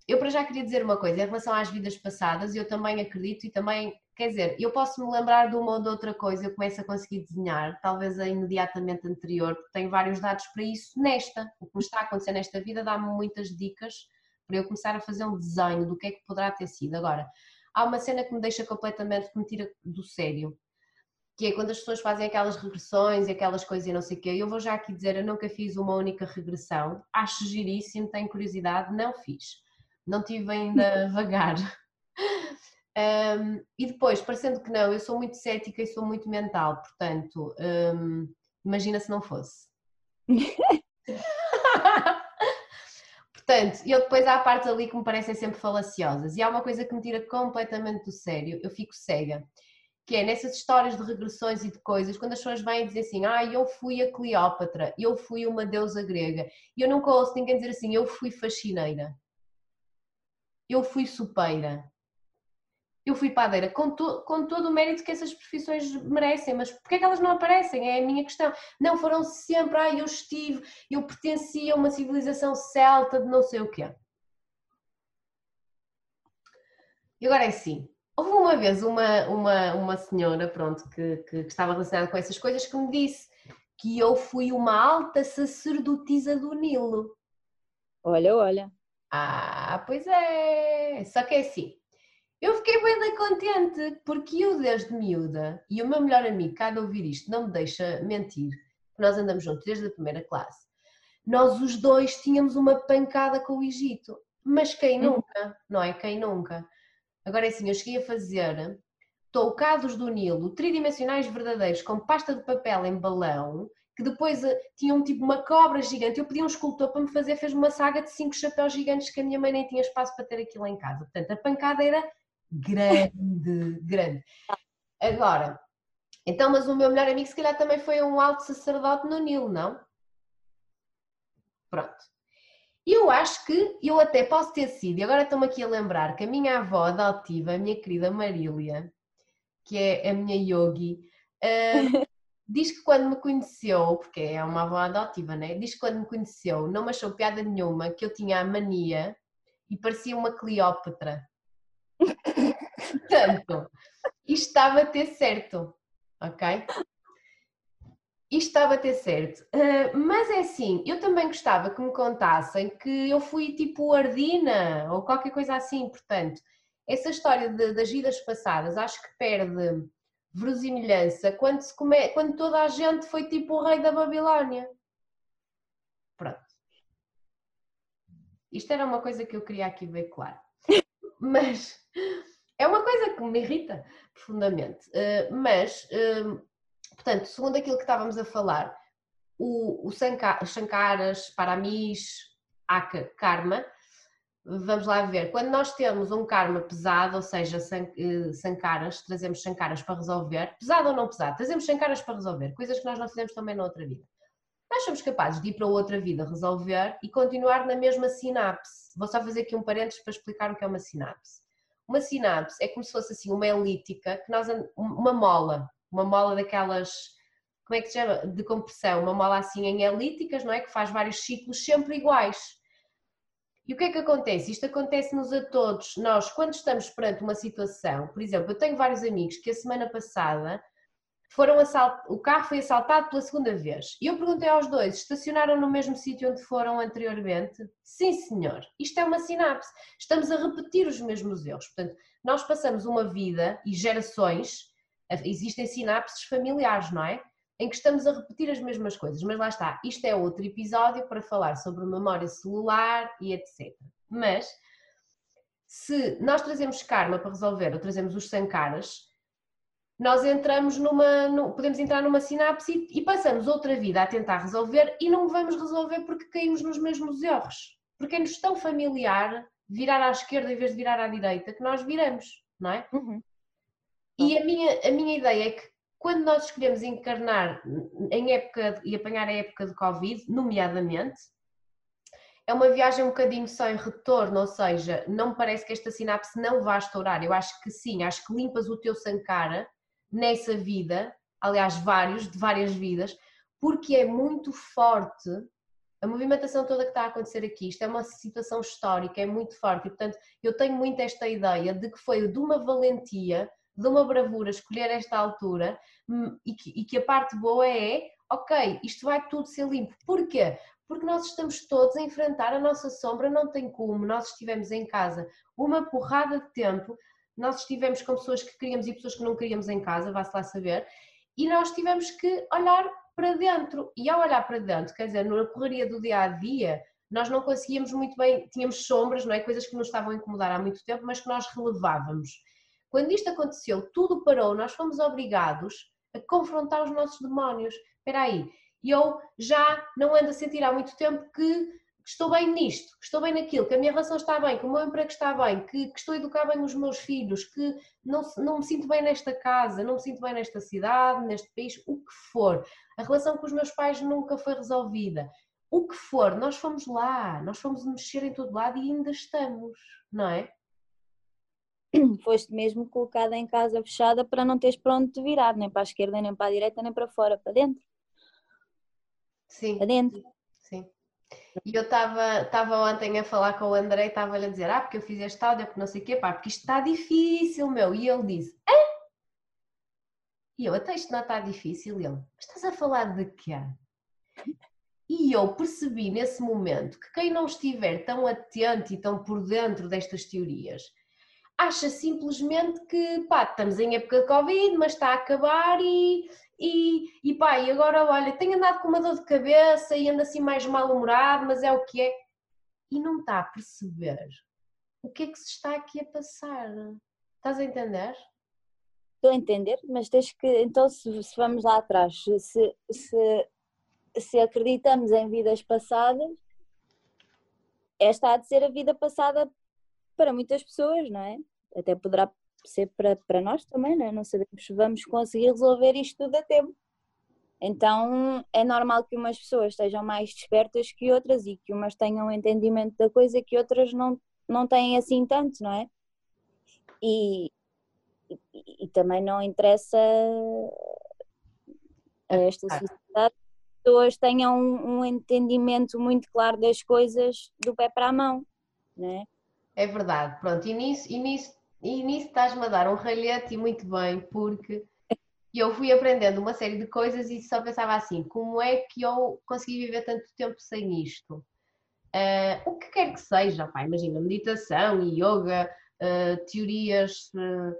eu para já queria dizer uma coisa em relação às vidas passadas, eu também acredito e também Quer dizer, eu posso me lembrar de uma ou de outra coisa, eu começo a conseguir desenhar, talvez a imediatamente anterior, porque tenho vários dados para isso nesta. O que me está a acontecer nesta vida dá-me muitas dicas para eu começar a fazer um desenho do que é que poderá ter sido. Agora, há uma cena que me deixa completamente, que me tira do sério, que é quando as pessoas fazem aquelas regressões e aquelas coisas e não sei o quê. Eu vou já aqui dizer, eu nunca fiz uma única regressão, acho giríssimo, tenho curiosidade, não fiz. Não tive ainda *laughs* vagar. Um, e depois, parecendo que não, eu sou muito cética e sou muito mental, portanto, um, imagina se não fosse. *laughs* portanto, eu depois há partes ali que me parecem sempre falaciosas e há uma coisa que me tira completamente do sério, eu fico cega, que é nessas histórias de regressões e de coisas, quando as pessoas vêm dizer assim, ah, eu fui a Cleópatra, eu fui uma deusa grega, e eu nunca ouço ninguém dizer assim, eu fui faxineira, eu fui supeira, eu fui padeira com, to, com todo o mérito que essas profissões merecem, mas porquê é que elas não aparecem? É a minha questão. Não, foram sempre, ah, eu estive, eu pertencia a uma civilização celta de não sei o quê. E agora é assim, houve uma vez uma, uma, uma senhora, pronto, que, que, que estava relacionada com essas coisas, que me disse que eu fui uma alta sacerdotisa do Nilo. Olha, olha. Ah, pois é. Só que é assim, eu fiquei bem contente, porque eu desde miúda, e o meu melhor amigo, cada ouvir isto, não me deixa mentir, nós andamos juntos desde a primeira classe, nós os dois tínhamos uma pancada com o Egito. Mas quem uhum. nunca, não é? Quem nunca? Agora é assim, eu cheguei a fazer toucados do Nilo tridimensionais verdadeiros com pasta de papel em balão, que depois eh, tinham tipo uma cobra gigante. Eu pedi um escultor para me fazer, fez uma saga de cinco chapéus gigantes que a minha mãe nem tinha espaço para ter aquilo em casa. Portanto, a pancada era grande, *laughs* grande. Agora, então, mas o meu melhor amigo se calhar também foi um alto sacerdote no Nilo, não? Pronto. Eu acho que eu até posso ter sido, e agora estou-me aqui a lembrar que a minha avó adotiva, a minha querida Marília, que é a minha yogi, uh, *laughs* diz que quando me conheceu, porque é uma avó adotiva, né? Diz que quando me conheceu não me achou piada nenhuma que eu tinha a mania e parecia uma Cleópatra. Portanto, isto estava a ter certo, ok? Isto estava a ter certo. Uh, mas é assim, eu também gostava que me contassem que eu fui tipo Ardina ou qualquer coisa assim. Portanto, essa história de, das vidas passadas acho que perde verosimilhança quando, se come, quando toda a gente foi tipo o rei da Babilónia. Pronto. Isto era uma coisa que eu queria aqui ver claro. *laughs* Mas é uma coisa que me irrita profundamente. Uh, mas, uh, portanto, segundo aquilo que estávamos a falar, o, o Sankaras, Paramis, Aka, Karma, vamos lá ver, quando nós temos um karma pesado, ou seja, eh, sankaras, trazemos sankaras para resolver, pesado ou não pesado, trazemos sankaras para resolver, coisas que nós não fizemos também na outra vida. Nós somos capazes de ir para outra vida resolver e continuar na mesma sinapse. Vou só fazer aqui um parênteses para explicar o que é uma sinapse. Uma sinapse é como se fosse assim uma elíptica, que nós, uma mola, uma mola daquelas, como é que se chama? De compressão, uma mola assim em elípticas, não é? Que faz vários ciclos sempre iguais. E o que é que acontece? Isto acontece-nos a todos. Nós, quando estamos perante uma situação, por exemplo, eu tenho vários amigos que a semana passada foram o carro foi assaltado pela segunda vez. E eu perguntei aos dois: estacionaram no mesmo sítio onde foram anteriormente? Sim, senhor. Isto é uma sinapse. Estamos a repetir os mesmos erros. Portanto, nós passamos uma vida e gerações, existem sinapses familiares, não é? Em que estamos a repetir as mesmas coisas. Mas lá está, isto é outro episódio para falar sobre memória celular e etc. Mas se nós trazemos karma para resolver ou trazemos os sankaras, nós entramos numa, no, podemos entrar numa sinapse e, e passamos outra vida a tentar resolver e não vamos resolver porque caímos nos mesmos erros. Porque é-nos tão familiar virar à esquerda em vez de virar à direita que nós viramos, não é? Uhum. E a minha, a minha ideia é que quando nós escolhemos encarnar em época e apanhar a época de Covid, nomeadamente, é uma viagem um bocadinho sem retorno, ou seja, não me parece que esta sinapse não vá estourar. Eu acho que sim, acho que limpas o teu sankara nessa vida, aliás, vários, de várias vidas, porque é muito forte a movimentação toda que está a acontecer aqui. Isto é uma situação histórica, é muito forte, e portanto, eu tenho muito esta ideia de que foi de uma valentia, de uma bravura escolher esta altura hum, e que, e que a parte boa é ok, isto vai tudo ser limpo. Porquê? porque nós estamos todos a enfrentar a nossa sombra, não tem como. Nós estivemos em casa uma porrada de tempo, nós estivemos com pessoas que queríamos e pessoas que não queríamos em casa, vá-se lá saber, e nós tivemos que olhar para dentro. E ao olhar para dentro, quer dizer, na correria do dia a dia, nós não conseguíamos muito bem, tínhamos sombras, não é? Coisas que nos estavam a incomodar há muito tempo, mas que nós relevávamos. Quando isto aconteceu, tudo parou, nós fomos obrigados a confrontar os nossos demónios. Espera aí, eu já não ando a sentir há muito tempo que estou bem nisto, que estou bem naquilo, que a minha relação está bem, que o meu emprego está bem, que, que, estou a educar bem os meus filhos, que não, não me sinto bem nesta casa, não me sinto bem nesta cidade, neste país, o que for. A relação com os meus pais nunca foi resolvida. O que for, nós fomos lá, nós fomos mexer em todo lado e ainda estamos, não é? *clears throat* Foste mesmo colocada em casa fechada para não teres para onde te virar, nem para a esquerda, nem para a direita, nem para fora, para dentro. Sim. Adentro. Sim. E eu estava ontem a falar com o André e estava-lhe a dizer, ah, porque eu fiz este áudio, porque não sei o quê, pá, porque isto está difícil, meu. E ele disse, Hã? E eu, até isto não está difícil. E ele, estás a falar de quê? E eu percebi nesse momento que quem não estiver tão atento e tão por dentro destas teorias, acha simplesmente que, pá, estamos em época de Covid, mas está a acabar e, e, e pá, e agora olha, tenho andado com uma dor de cabeça e ando assim mais mal-humorado, mas é o que é. E não está a perceber o que é que se está aqui a passar. Estás a entender? Estou a entender, mas tens que, então se, se vamos lá atrás, se, se, se acreditamos em vidas passadas, esta há de ser a vida passada para muitas pessoas, não é? Até poderá ser para, para nós também, não, é? não sabemos se vamos conseguir resolver isto tudo a tempo. Então é normal que umas pessoas estejam mais despertas que outras e que umas tenham um entendimento da coisa que outras não, não têm assim tanto, não é? E, e, e também não interessa a esta sociedade que pessoas tenham um, um entendimento muito claro das coisas do pé para a mão, não é? É verdade, pronto, e nisso, e nisso e nisso estás-me a dar um ralhete e muito bem, porque eu fui aprendendo uma série de coisas e só pensava assim: como é que eu consegui viver tanto tempo sem isto? Uh, o que quer que seja, pá, imagina, meditação, yoga, uh, teorias uh,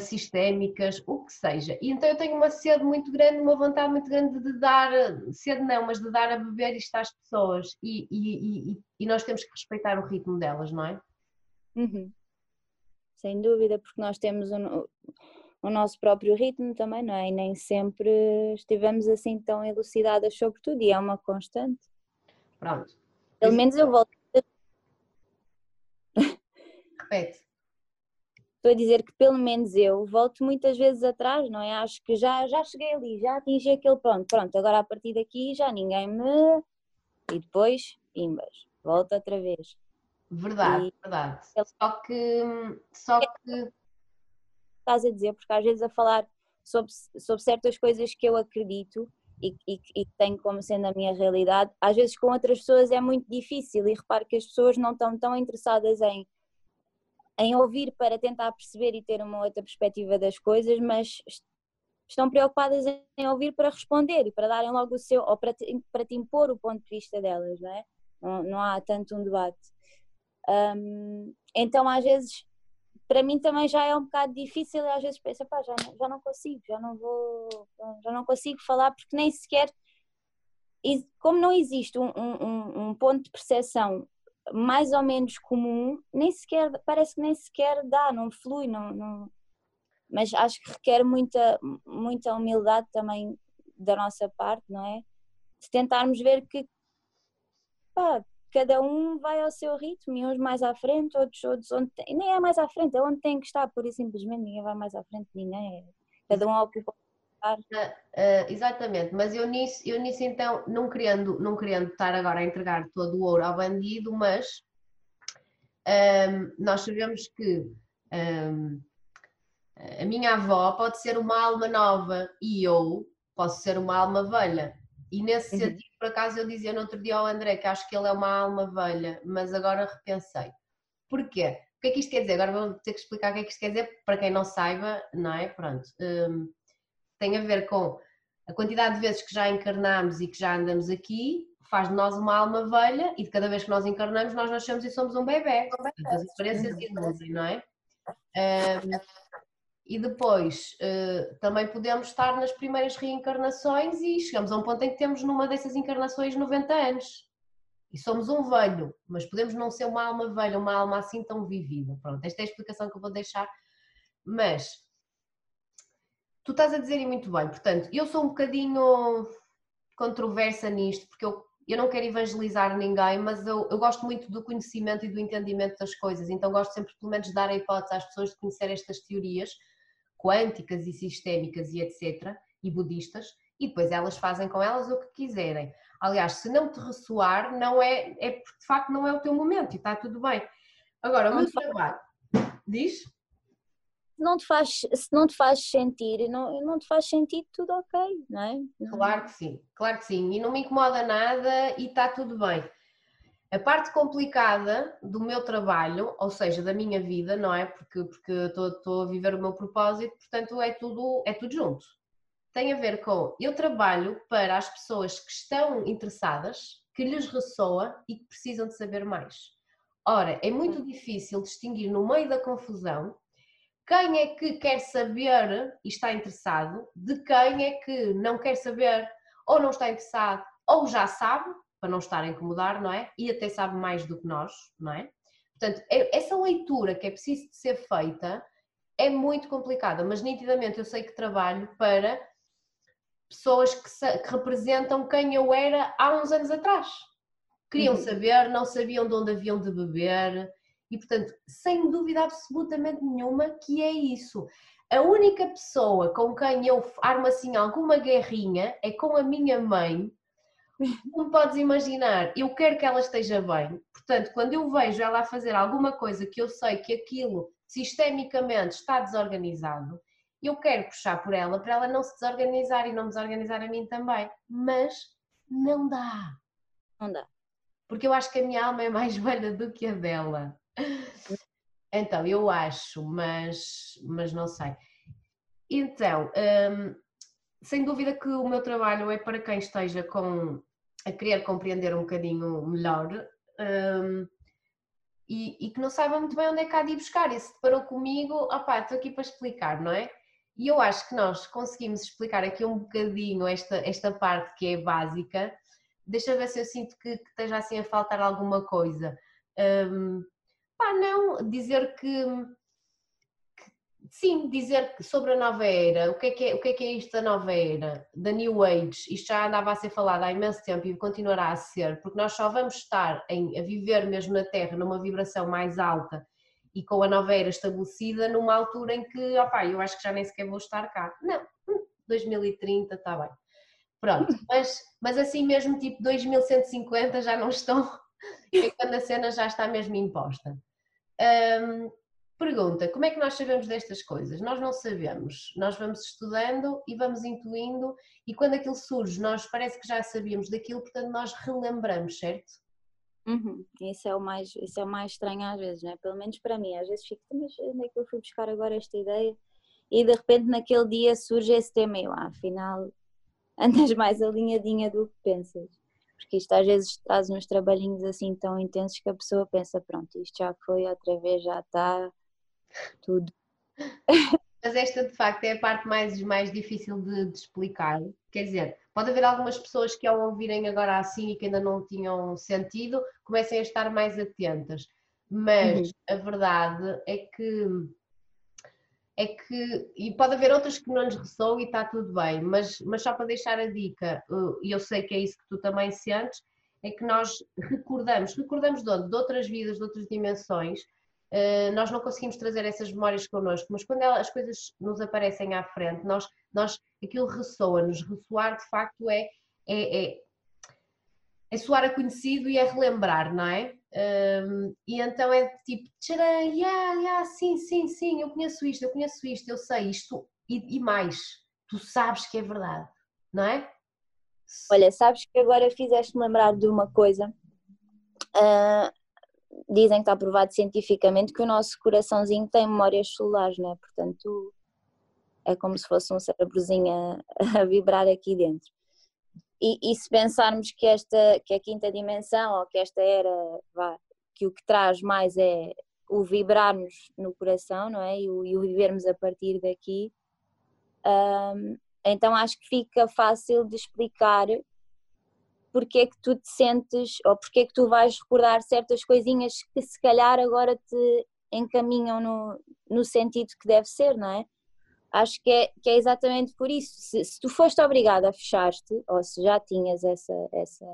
sistémicas, o que seja. E então eu tenho uma sede muito grande, uma vontade muito grande de dar, sede não, mas de dar a beber isto às pessoas e, e, e, e nós temos que respeitar o ritmo delas, não é? Uhum sem dúvida, porque nós temos o, o nosso próprio ritmo também, não é? E nem sempre estivemos assim tão elucidadas sobre tudo e é uma constante. Pronto. Pelo menos eu volto. Repete. Estou a dizer que pelo menos eu volto muitas vezes atrás, não é? Acho que já, já cheguei ali, já atingi aquele ponto. Pronto, agora a partir daqui já ninguém me. E depois, imbas, volta outra vez. Verdade, e verdade. Só que, só que. Estás a dizer, porque às vezes a falar sobre, sobre certas coisas que eu acredito e, e, e tenho como sendo a minha realidade, às vezes com outras pessoas é muito difícil e reparo que as pessoas não estão tão interessadas em, em ouvir para tentar perceber e ter uma outra perspectiva das coisas, mas estão preocupadas em ouvir para responder e para darem logo o seu, ou para te, para te impor o ponto de vista delas, não é? Não, não há tanto um debate. Um, então, às vezes, para mim também já é um bocado difícil às vezes penso, pá, já, já não consigo, já não vou, já não consigo falar porque nem sequer, como não existe um, um, um ponto de percepção mais ou menos comum, nem sequer, parece que nem sequer dá, não flui, não, não, mas acho que requer muita, muita humildade também da nossa parte, não é? De tentarmos ver que pá, cada um vai ao seu ritmo e uns mais à frente, outros, outros onde tem, nem é mais à frente, é onde tem que estar, por e simplesmente ninguém vai mais à frente de ninguém, é, cada um ocupa Uh, uh, exatamente, mas eu nisso, eu nisso então, não querendo, não querendo estar agora a entregar todo o ouro ao bandido, mas um, nós sabemos que um, a minha avó pode ser uma alma nova e eu posso ser uma alma velha. E nesse uhum. sentido, por acaso, eu dizia no outro dia ao André que acho que ele é uma alma velha, mas agora repensei. Porquê? O que é que isto quer dizer? Agora vou ter que explicar o que é que isto quer dizer para quem não saiba, não é? Pronto. Um, tem a ver com a quantidade de vezes que já encarnamos e que já andamos aqui, faz de nós uma alma velha e de cada vez que nós encarnamos, nós nascemos e somos um bebê. As experiências se não é? Um, e depois uh, também podemos estar nas primeiras reencarnações e chegamos a um ponto em que temos numa dessas encarnações 90 anos e somos um velho, mas podemos não ser uma alma velha, uma alma assim tão vivida. Pronto, esta é a explicação que eu vou deixar, mas tu estás a dizer e muito bem, portanto, eu sou um bocadinho controversa nisto, porque eu, eu não quero evangelizar ninguém, mas eu, eu gosto muito do conhecimento e do entendimento das coisas, então gosto sempre pelo menos de dar a hipótese às pessoas de conhecer estas teorias, quânticas e sistémicas e etc., e budistas, e depois elas fazem com elas o que quiserem. Aliás, se não te ressoar, não é, é porque de facto não é o teu momento e está tudo bem. Agora, o meu trabalho. Diz? Se não te faz, se não te faz sentir, não, não te faz sentido, tudo ok, não é? Claro que sim, claro que sim. E não me incomoda nada e está tudo bem. A parte complicada do meu trabalho, ou seja, da minha vida, não é? Porque, porque estou a viver o meu propósito, portanto é tudo, é tudo junto. Tem a ver com eu trabalho para as pessoas que estão interessadas, que lhes ressoa e que precisam de saber mais. Ora, é muito difícil distinguir no meio da confusão quem é que quer saber e está interessado, de quem é que não quer saber ou não está interessado ou já sabe para não estar a incomodar, não é? E até sabe mais do que nós, não é? Portanto, é, essa leitura que é preciso de ser feita é muito complicada, mas nitidamente eu sei que trabalho para pessoas que, que representam quem eu era há uns anos atrás. Queriam uhum. saber, não sabiam de onde haviam de beber, e portanto, sem dúvida absolutamente nenhuma que é isso. A única pessoa com quem eu armo assim alguma guerrinha é com a minha mãe, *laughs* como podes imaginar, eu quero que ela esteja bem. Portanto, quando eu vejo ela a fazer alguma coisa que eu sei que aquilo sistemicamente está desorganizado, eu quero puxar por ela para ela não se desorganizar e não desorganizar a mim também. Mas não dá. Não dá. Porque eu acho que a minha alma é mais velha do que a dela. Então, eu acho, mas, mas não sei. Então, hum, sem dúvida que o meu trabalho é para quem esteja com, a querer compreender um bocadinho melhor um, e, e, que não saiba muito bem onde é que há de ir buscar. E se deparou comigo, opá, estou aqui para explicar, não é? E eu acho que nós conseguimos explicar aqui um bocadinho esta, esta parte que é básica. Deixa ver se eu sinto que, que esteja assim a faltar alguma coisa. Um, pá, não, dizer que Sim, dizer sobre a nova era, o que, é que é, o que é que é isto da nova era, da New Age, isto já andava a ser falado há imenso tempo e continuará a ser, porque nós só vamos estar em, a viver mesmo na Terra numa vibração mais alta e com a nova era estabelecida numa altura em que, opá, eu acho que já nem sequer vou estar cá. Não, 2030 está bem. Pronto, *laughs* mas, mas assim mesmo tipo 2150 já não estão, *laughs* é quando a cena já está mesmo imposta. Um, Pergunta: como é que nós sabemos destas coisas? Nós não sabemos. Nós vamos estudando e vamos intuindo, e quando aquilo surge, nós parece que já sabíamos daquilo, portanto, nós relembramos, certo? Uhum. Isso, é o mais, isso é o mais estranho às vezes, né? pelo menos para mim. Às vezes fico, mas onde é que eu fui buscar agora esta ideia? E de repente, naquele dia, surge esse tema e lá, afinal, *laughs* andas mais alinhadinha do que pensas. Porque isto às vezes traz uns trabalhinhos assim tão intensos que a pessoa pensa: pronto, isto já foi, outra vez já está tudo. *laughs* Mas esta de facto é a parte mais, mais difícil de, de, explicar. Quer dizer, Pode haver algumas pessoas que ao ouvirem agora assim e que ainda não tinham sentido, comecem a estar mais atentas. Mas uhum. a verdade é que é que, e pode haver outras que não nos ressoam e está tudo bem, mas, mas só para deixar a dica, e eu sei que é isso que tu também sentes, é que nós recordamos, recordamos de onde? De outras vidas, de outras dimensões, eh, nós não conseguimos trazer essas memórias connosco, mas quando as coisas nos aparecem à frente, nós, nós aquilo ressoa-nos, ressoar de facto é, é, é, é soar a conhecido e é relembrar, não é? Um, e então é tipo, tcharam, yeah, yeah, sim, sim, sim, eu conheço isto, eu conheço isto, eu sei isto e, e mais, tu sabes que é verdade, não é? Olha, sabes que agora fizeste-me lembrar de uma coisa. Uh, dizem que está provado cientificamente que o nosso coraçãozinho tem memórias celulares, não é? Portanto, é como se fosse um cérebrozinho a, *laughs* a vibrar aqui dentro. E, e, se pensarmos que esta que a quinta dimensão ou que esta era vá, que o que traz mais é o vibrarmos no coração, não é? E o, e o vivermos a partir daqui, um, então acho que fica fácil de explicar porque é que tu te sentes ou porque é que tu vais recordar certas coisinhas que se calhar agora te encaminham no, no sentido que deve ser, não é? Acho que é, que é exatamente por isso. Se, se tu foste obrigado a fechar-te, ou se já tinhas essa, essa,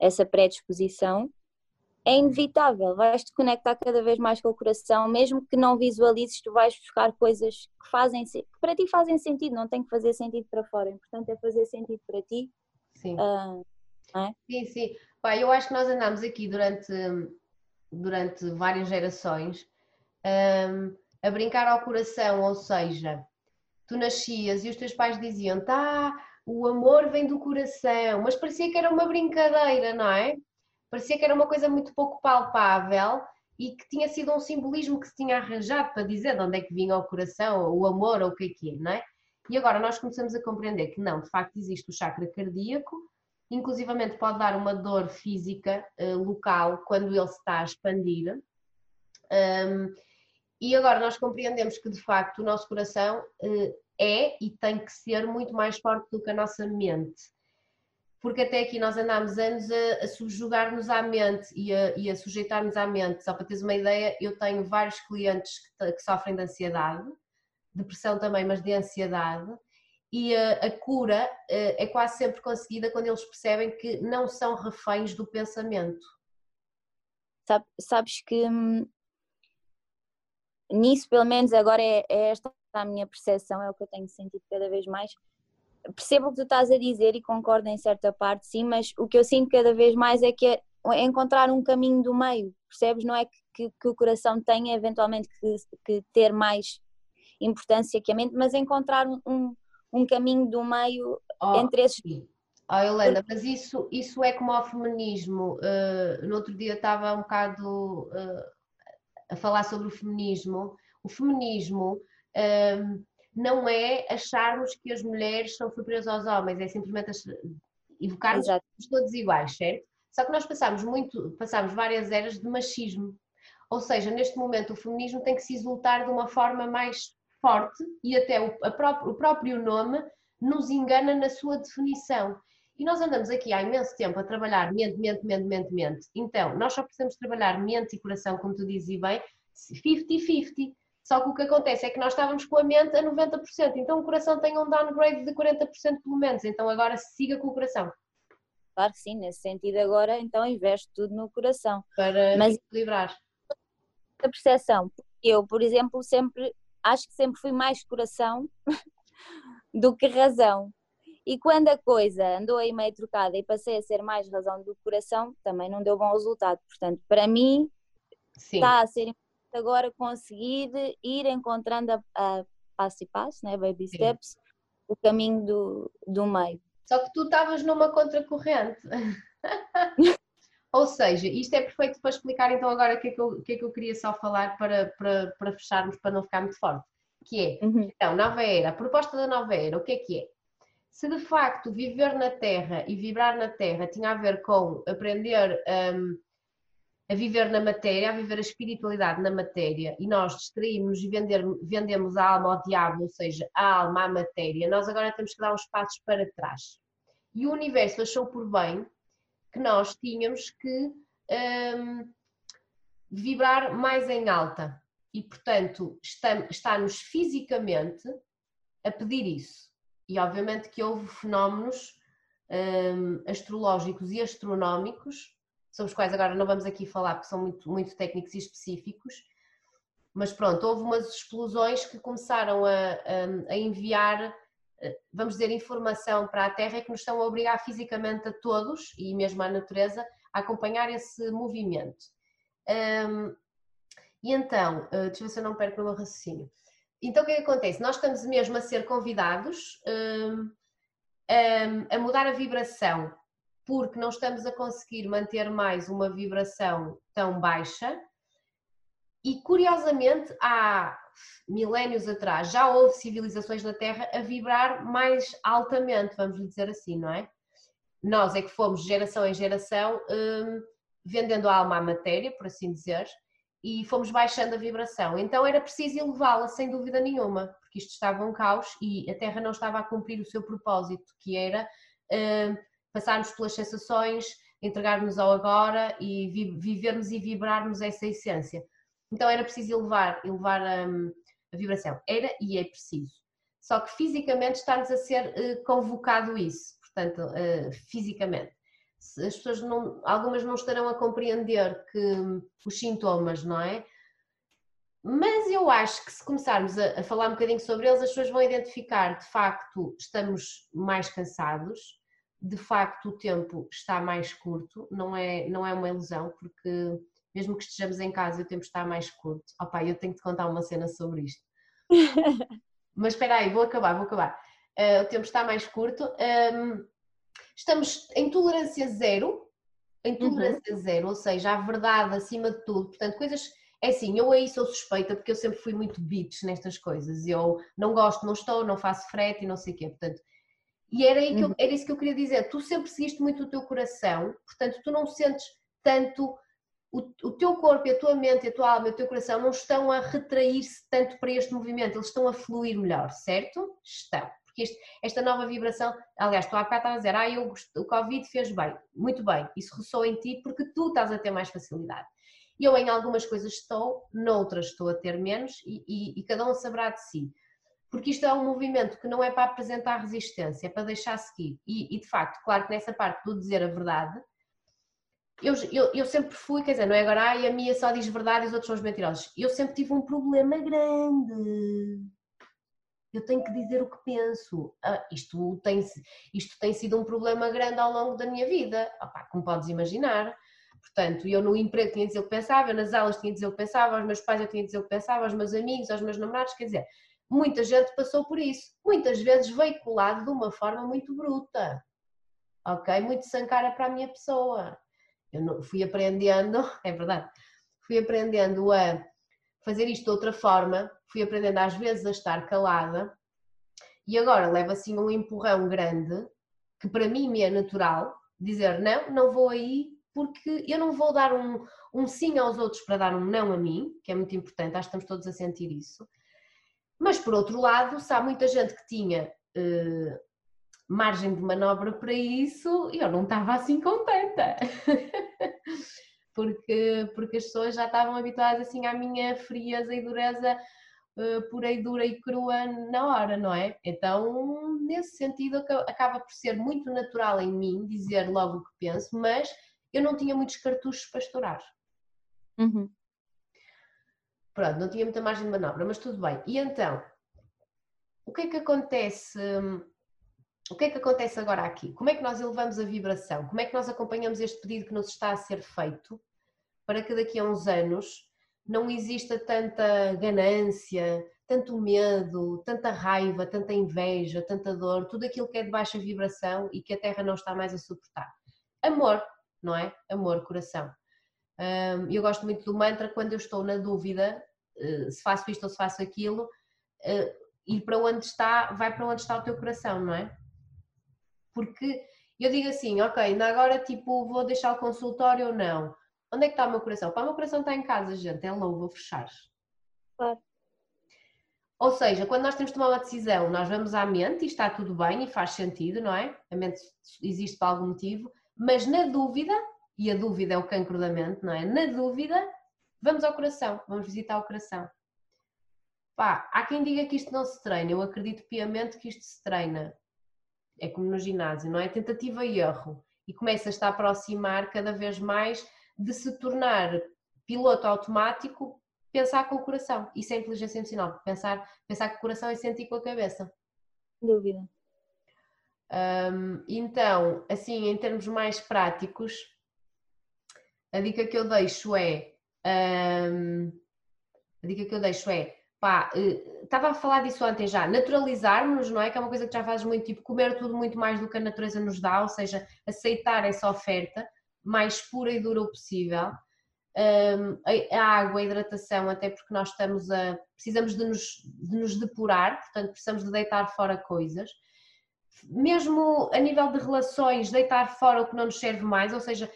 essa predisposição, é inevitável, vais-te conectar cada vez mais com o coração, mesmo que não visualizes, tu vais buscar coisas que fazem que para ti fazem sentido, não tem que fazer sentido para fora, o importante é fazer sentido para ti. Sim. Uh, é? Sim, sim. Eu acho que nós andamos aqui durante, durante várias gerações. Um, a brincar ao coração, ou seja, tu nascias e os teus pais diziam, tá, o amor vem do coração, mas parecia que era uma brincadeira, não é? Parecia que era uma coisa muito pouco palpável e que tinha sido um simbolismo que se tinha arranjado para dizer de onde é que vinha o coração, o amor, ou o que é que é, não é? E agora nós começamos a compreender que não, de facto existe o chakra cardíaco, inclusivamente pode dar uma dor física uh, local quando ele se está a expandir. Um, e agora nós compreendemos que de facto o nosso coração eh, é e tem que ser muito mais forte do que a nossa mente. Porque até aqui nós andámos anos a, a subjugar-nos à mente e a, e a sujeitar-nos à mente. Só para teres uma ideia, eu tenho vários clientes que, que sofrem de ansiedade, depressão também, mas de ansiedade, e a, a, cura eh, é quase sempre conseguida quando eles percebem que não são reféns do pensamento. Sabes que hum, nisso, pelo menos agora é, é esta a minha percepção, é o que eu tenho sentido cada vez mais. Percebo o que tu estás a dizer e concordo em certa parte, sim, mas o que eu sinto cada vez mais é que é encontrar um caminho do meio, percebes? Não é que, que, que o coração tenha eventualmente que, que, ter mais importância que a mente, mas encontrar um, um caminho do meio oh, entre esses. Sim. Oh, Helena, mas isso, isso é como ao feminismo. Uh, no outro dia estava um bocado uh, a falar sobre o feminismo, o feminismo um, não é acharmos que as mulheres são superiores aos homens, é simplesmente evocarmos Exato. todos iguais, certo? Só que nós passamos muito, passamos várias eras de machismo. Ou seja, neste momento o feminismo tem que se exultar de uma forma mais forte e até o, próprio, o próprio nome nos engana na sua definição. E nós andamos aqui há imenso tempo a trabalhar mente, mente, mente, mente, mente. Então, nós só precisamos trabalhar mente e coração, como tu dizes bem, 50-50. Só que o que acontece é que nós estávamos com a mente a 90%, então o coração tem um downgrade de 40% pelo menos, então agora siga com o coração. Claro que sim, nesse sentido agora então investe tudo no coração. Para Mas, equilibrar. A percepção, eu por exemplo sempre, acho que sempre fui mais coração *laughs* do que razão. E quando a coisa andou aí meio trocada e passei a ser mais razão do coração, também não deu bom resultado. Portanto, para mim, Sim. está a ser agora conseguir ir encontrando a, a passo e passo, né? baby steps, Sim. o caminho do, do meio. Só que tu estavas numa contracorrente. *laughs* Ou seja, isto é perfeito para explicar então agora o que é que eu, que é que eu queria só falar para, para, para fecharmos, para não ficar muito forte. Que é, uhum. então, nova era, a proposta da nova era, o que é que é? Se de facto viver na Terra e vibrar na Terra tinha a ver com aprender um, a viver na matéria, a viver a espiritualidade na matéria e nós distraímos e vender, vendemos a alma ao diabo, ou seja, a alma à matéria, nós agora temos que dar uns passos para trás. E o universo achou por bem que nós tínhamos que um, vibrar mais em alta e, portanto, está-nos fisicamente a pedir isso. E, obviamente, que houve fenómenos um, astrológicos e astronómicos sobre os quais agora não vamos aqui falar porque são muito, muito técnicos e específicos, mas pronto, houve umas explosões que começaram a, a, a enviar, eh, vamos dizer, informação para a Terra que nos estão a obrigar fisicamente a todos e mesmo à natureza a acompanhar esse movimento. Um, e então, uh, deixa eu ver se eu não perco o meu raciocínio. Então o que é que acontece? Nós estamos mesmo a ser convidados um, um, a mudar a vibração porque não estamos a conseguir manter mais uma vibração tão baixa. E curiosamente, há milénios atrás já houve civilizações na Terra a vibrar mais altamente, vamos dizer assim, não é? Nós é que fomos geração em geração hum, vendendo a alma à matéria, por assim dizer, e fomos baixando a vibração. Então era preciso elevá-la, sem dúvida nenhuma, porque isto estava um caos e a Terra não estava a cumprir o seu propósito, que era hum, passarmos pelas sensações, entregarmos ao agora e vi vivermos e vibrarmos essa essência. Então era preciso elevar, elevar a, a vibração. Era e é preciso. Só que fisicamente está-nos a ser uh, convocado isso, portanto, uh, fisicamente. As pessoas não, algumas não estarão a compreender que os sintomas, não é? Mas eu acho que se começarmos a, a falar um bocadinho sobre eles, as pessoas vão identificar, de facto, estamos mais cansados, de facto o tempo está mais curto, não é, não é uma ilusão, porque mesmo que estejamos em casa o tempo está mais curto. Opa, eu tenho que te contar uma cena sobre isto. *laughs* Mas espera aí, vou acabar, vou acabar. Uh, o tempo está mais curto. Um, estamos em tolerância zero, em uhum. tolerância uhum. zero, ou seja, a verdade acima de tudo. Portanto, coisas. É assim, eu aí sou suspeita porque eu sempre fui muito bitch nestas coisas. Eu não gosto, não estou, não faço frete e não sei o quê. Portanto, e era, aí que eu, uhum. era isso que eu queria dizer. Tu sempre seguiste muito o teu coração, portanto, tu não sentes tanto. O, o teu corpo, a tua mente, a tua alma, o teu coração não estão a retrair-se tanto para este movimento, eles estão a fluir melhor, certo? Estão. Porque este, esta nova vibração, aliás, tu há bocado estava a dizer, ah, eu, o Covid fez bem, muito bem, isso ressoa em ti porque tu estás a ter mais facilidade. Eu em algumas coisas estou, noutras estou a ter menos e, e, e cada um saberá de si porque isto é um movimento que não é para apresentar resistência, é para deixar seguir. E, e de facto, claro que nessa parte do dizer a verdade, eu, eu, eu, sempre fui, quer dizer, não é agora, ai, a minha só diz verdade e os outros são os mentirosos. Eu sempre tive um problema grande. Eu tenho que dizer o que penso. Ah, isto, tem, isto tem sido um problema grande ao longo da minha vida, Opa, como podes imaginar. Portanto, eu no emprego tinha de dizer o que pensava, eu nas aulas tinha de dizer o que pensava, aos meus pais eu tinha de dizer o que pensava, aos meus amigos, aos meus namorados, quer dizer, Muita gente passou por isso, muitas vezes veiculado de uma forma muito bruta, ok? Muito sancara para a minha pessoa. Eu fui aprendendo, *laughs* é verdade, fui aprendendo a fazer isto de outra forma, fui aprendendo às vezes a estar calada e agora levo assim um empurrão grande que para mim me é natural dizer não, não vou aí porque eu não vou dar um, um sim aos outros para dar um não a mim, que é muito importante, acho que estamos todos a sentir isso. Mas, por outro lado, se há muita gente que tinha uh, margem de manobra para isso, eu não estava assim contenta. *laughs* porque, porque as pessoas já estavam habituadas assim à minha frieza e dureza uh, pura e dura e crua na hora, não é? Então, nesse sentido, acaba por ser muito natural em mim dizer logo o que penso, mas eu não tinha muitos cartuchos para estourar. Uhum. Pronto, não tinha muita margem de manobra, mas tudo bem. E então, o que é que acontece? O que é que acontece agora aqui? Como é que nós elevamos a vibração? Como é que nós acompanhamos este pedido que nos está a ser feito para que daqui a uns anos não exista tanta ganância, tanto medo, tanta raiva, tanta inveja, tanta dor, tudo aquilo que é de baixa vibração e que a Terra não está mais a suportar. Amor, não é? Amor, coração. Eu gosto muito do mantra quando eu estou na dúvida eh, se faço isto ou se faço aquilo, eh, ir para onde está, vai para onde está o teu coração, não é? Porque eu digo assim, ok, agora tipo vou deixar o consultório ou não? Onde é que está o meu coração? Pá, o meu coração está em casa, gente, é logo, vou fechar. Claro. Ou seja, quando nós temos de tomar uma decisão, nós vamos à mente e está tudo bem e faz sentido, não é? A mente existe por algum motivo, mas na dúvida, e a dúvida é o cancro da mente, não é? Na dúvida, vamos ao coração, vamos visitar o coração. Pá, há quem diga que isto não se treina, eu acredito piamente que isto se treina. É como no ginásio, não é? Tentativa e erro. E começas-te a aproximar cada vez mais de se tornar piloto automático pensar com o coração. Isso é inteligência emocional. Pensar, pensar com o coração e sentir com a cabeça. Dúvida. Um, então, assim, em termos mais práticos, a dica que eu deixo é. Um, a dica que eu deixo é. Pá, uh, estava a falar disso ontem já, naturalizarmos, não é? Que é uma coisa que já fazes muito, tipo, comer tudo muito mais do que a natureza nos dá, ou seja, aceitar essa oferta mais pura e dura possível a água, a hidratação, até porque nós estamos a precisamos de nos, de nos depurar, portanto precisamos de deitar fora coisas. Mesmo a nível de relações, deitar fora o que não nos serve mais, ou seja,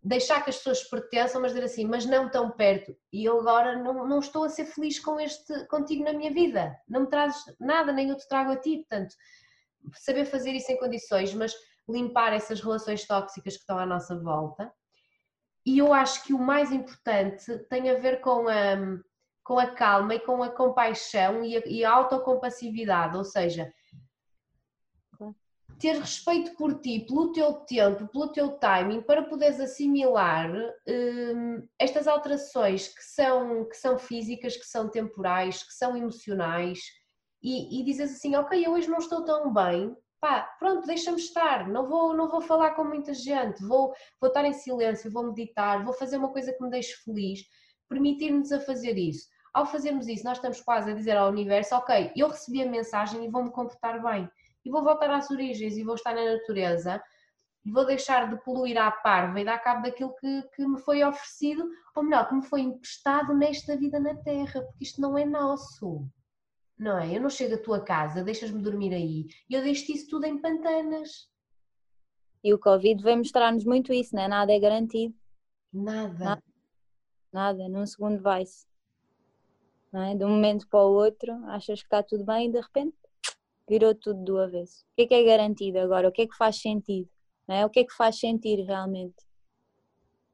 deixar que as pessoas pertençam, mas dizer assim, mas não tão perto. E eu agora não, não estou a ser feliz com este contigo na minha vida. Não me trazes nada, nem eu te trago a ti. Portanto, saber fazer isso em condições, mas limpar essas relações tóxicas que estão à nossa volta. E eu acho que o mais importante tem a ver com a, com a calma e com a compaixão e a, e a autocompassividade, ou seja, ter respeito por ti, pelo teu tempo, pelo teu timing, para poderes assimilar hum, estas alterações que são, que são físicas, que são temporais, que são emocionais, e, e dizes assim, ok, eu hoje não estou tão bem, pá, pronto, deixa-me estar, não vou, não vou falar com muita gente, vou, vou estar em silêncio, vou meditar, vou fazer uma coisa que me deixe feliz, permitir-nos a fazer isso. Ao fazermos isso, nós estamos quase a dizer ao universo, ok, eu recebi a mensagem e vou-me comportar bem, e vou voltar às origens e vou estar na natureza, e vou deixar de poluir à parva e dar cabo daquilo que, que me foi oferecido, ou melhor, que me foi emprestado nesta vida na Terra, porque isto não é nosso não é? Eu não chego à tua casa, deixas-me dormir aí eu deixo isso tudo em pantanas. E o Covid vem mostrar-nos muito isso, né? Nada é garantido. Nada. Nada, nada num segundo vai-se. É? De um momento para o outro, achas que está tudo bem e de repente virou tudo do avesso. O que é que é garantido agora? O que é que faz sentido? Não é? O que é que faz sentir realmente?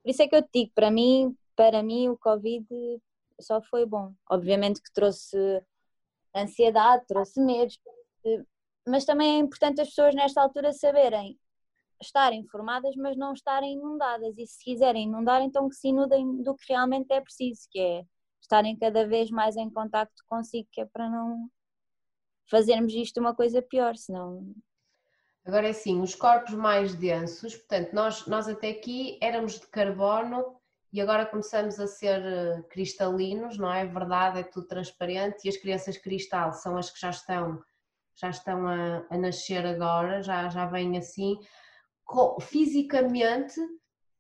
Por isso é que eu te digo, para mim, para mim o Covid só foi bom. Obviamente que trouxe ansiedade, trouxe medos, eh, mas também é importante as pessoas nesta altura saberem estar informadas, mas não estarem inundadas. E se quiserem inundar, então que se inundem do que realmente é preciso, que é estarem cada vez mais em contacto consigo, que é para não fazermos isto uma coisa pior, senão. Agora é assim, os corpos mais densos, portanto, nós, nós até aqui éramos de carbono e agora começamos a ser eh, cristalinos, não é verdade? É tudo transparente e as crianças cristal são as que já estão já estão a, a nascer agora, já, já vêm assim, fisicamente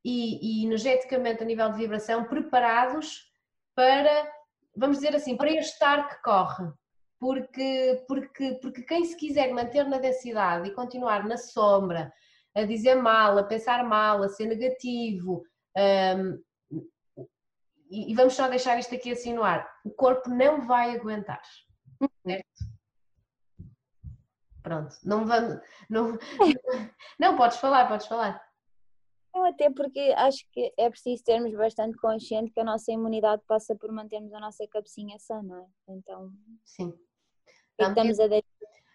e, e energeticamente a nível de vibração preparados para, vamos dizer assim, para este ar que corre. Porque, porque, porque quem se quiser manter na densidade e continuar na sombra, a dizer mal, a pensar mal, a ser negativo, um, e, vamos só deixar isto aqui assim no ar, o corpo não vai aguentar, certo? Pronto, não vamos, não, *laughs* não, podes falar, podes falar. Não, até porque acho que é preciso termos bastante consciente que a nossa imunidade passa por mantermos a nossa cabecinha sã, não é? Então, sim. Estamos a deixar.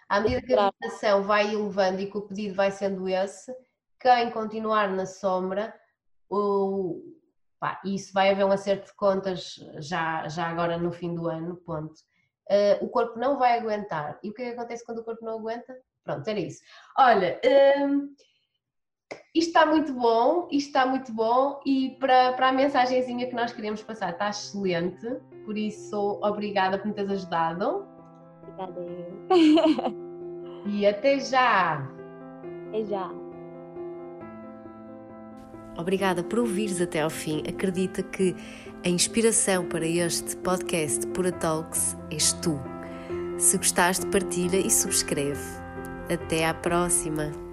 À medida que a vibração vai elevando e que o pedido vai sendo esse, quem continuar na sombra, o, Pá, isso vai haver um acerto de contas já, já agora no fim do ano, ponto. Uh, o corpo não vai aguentar. E o que é que acontece quando o corpo não aguenta? Pronto, era isso. Olha, um, isto está muito bom, isto está muito bom e para, para a mensagenzinha que nós queremos passar está excelente, por isso obrigada por me teres ajudado. Obrigada E até já! Até já! Obrigada por ouvires até ao fim. Acredita que a inspiração para este podcast Pura Talks és tu. Se gostaste, partilha e subscreve. Até à próxima!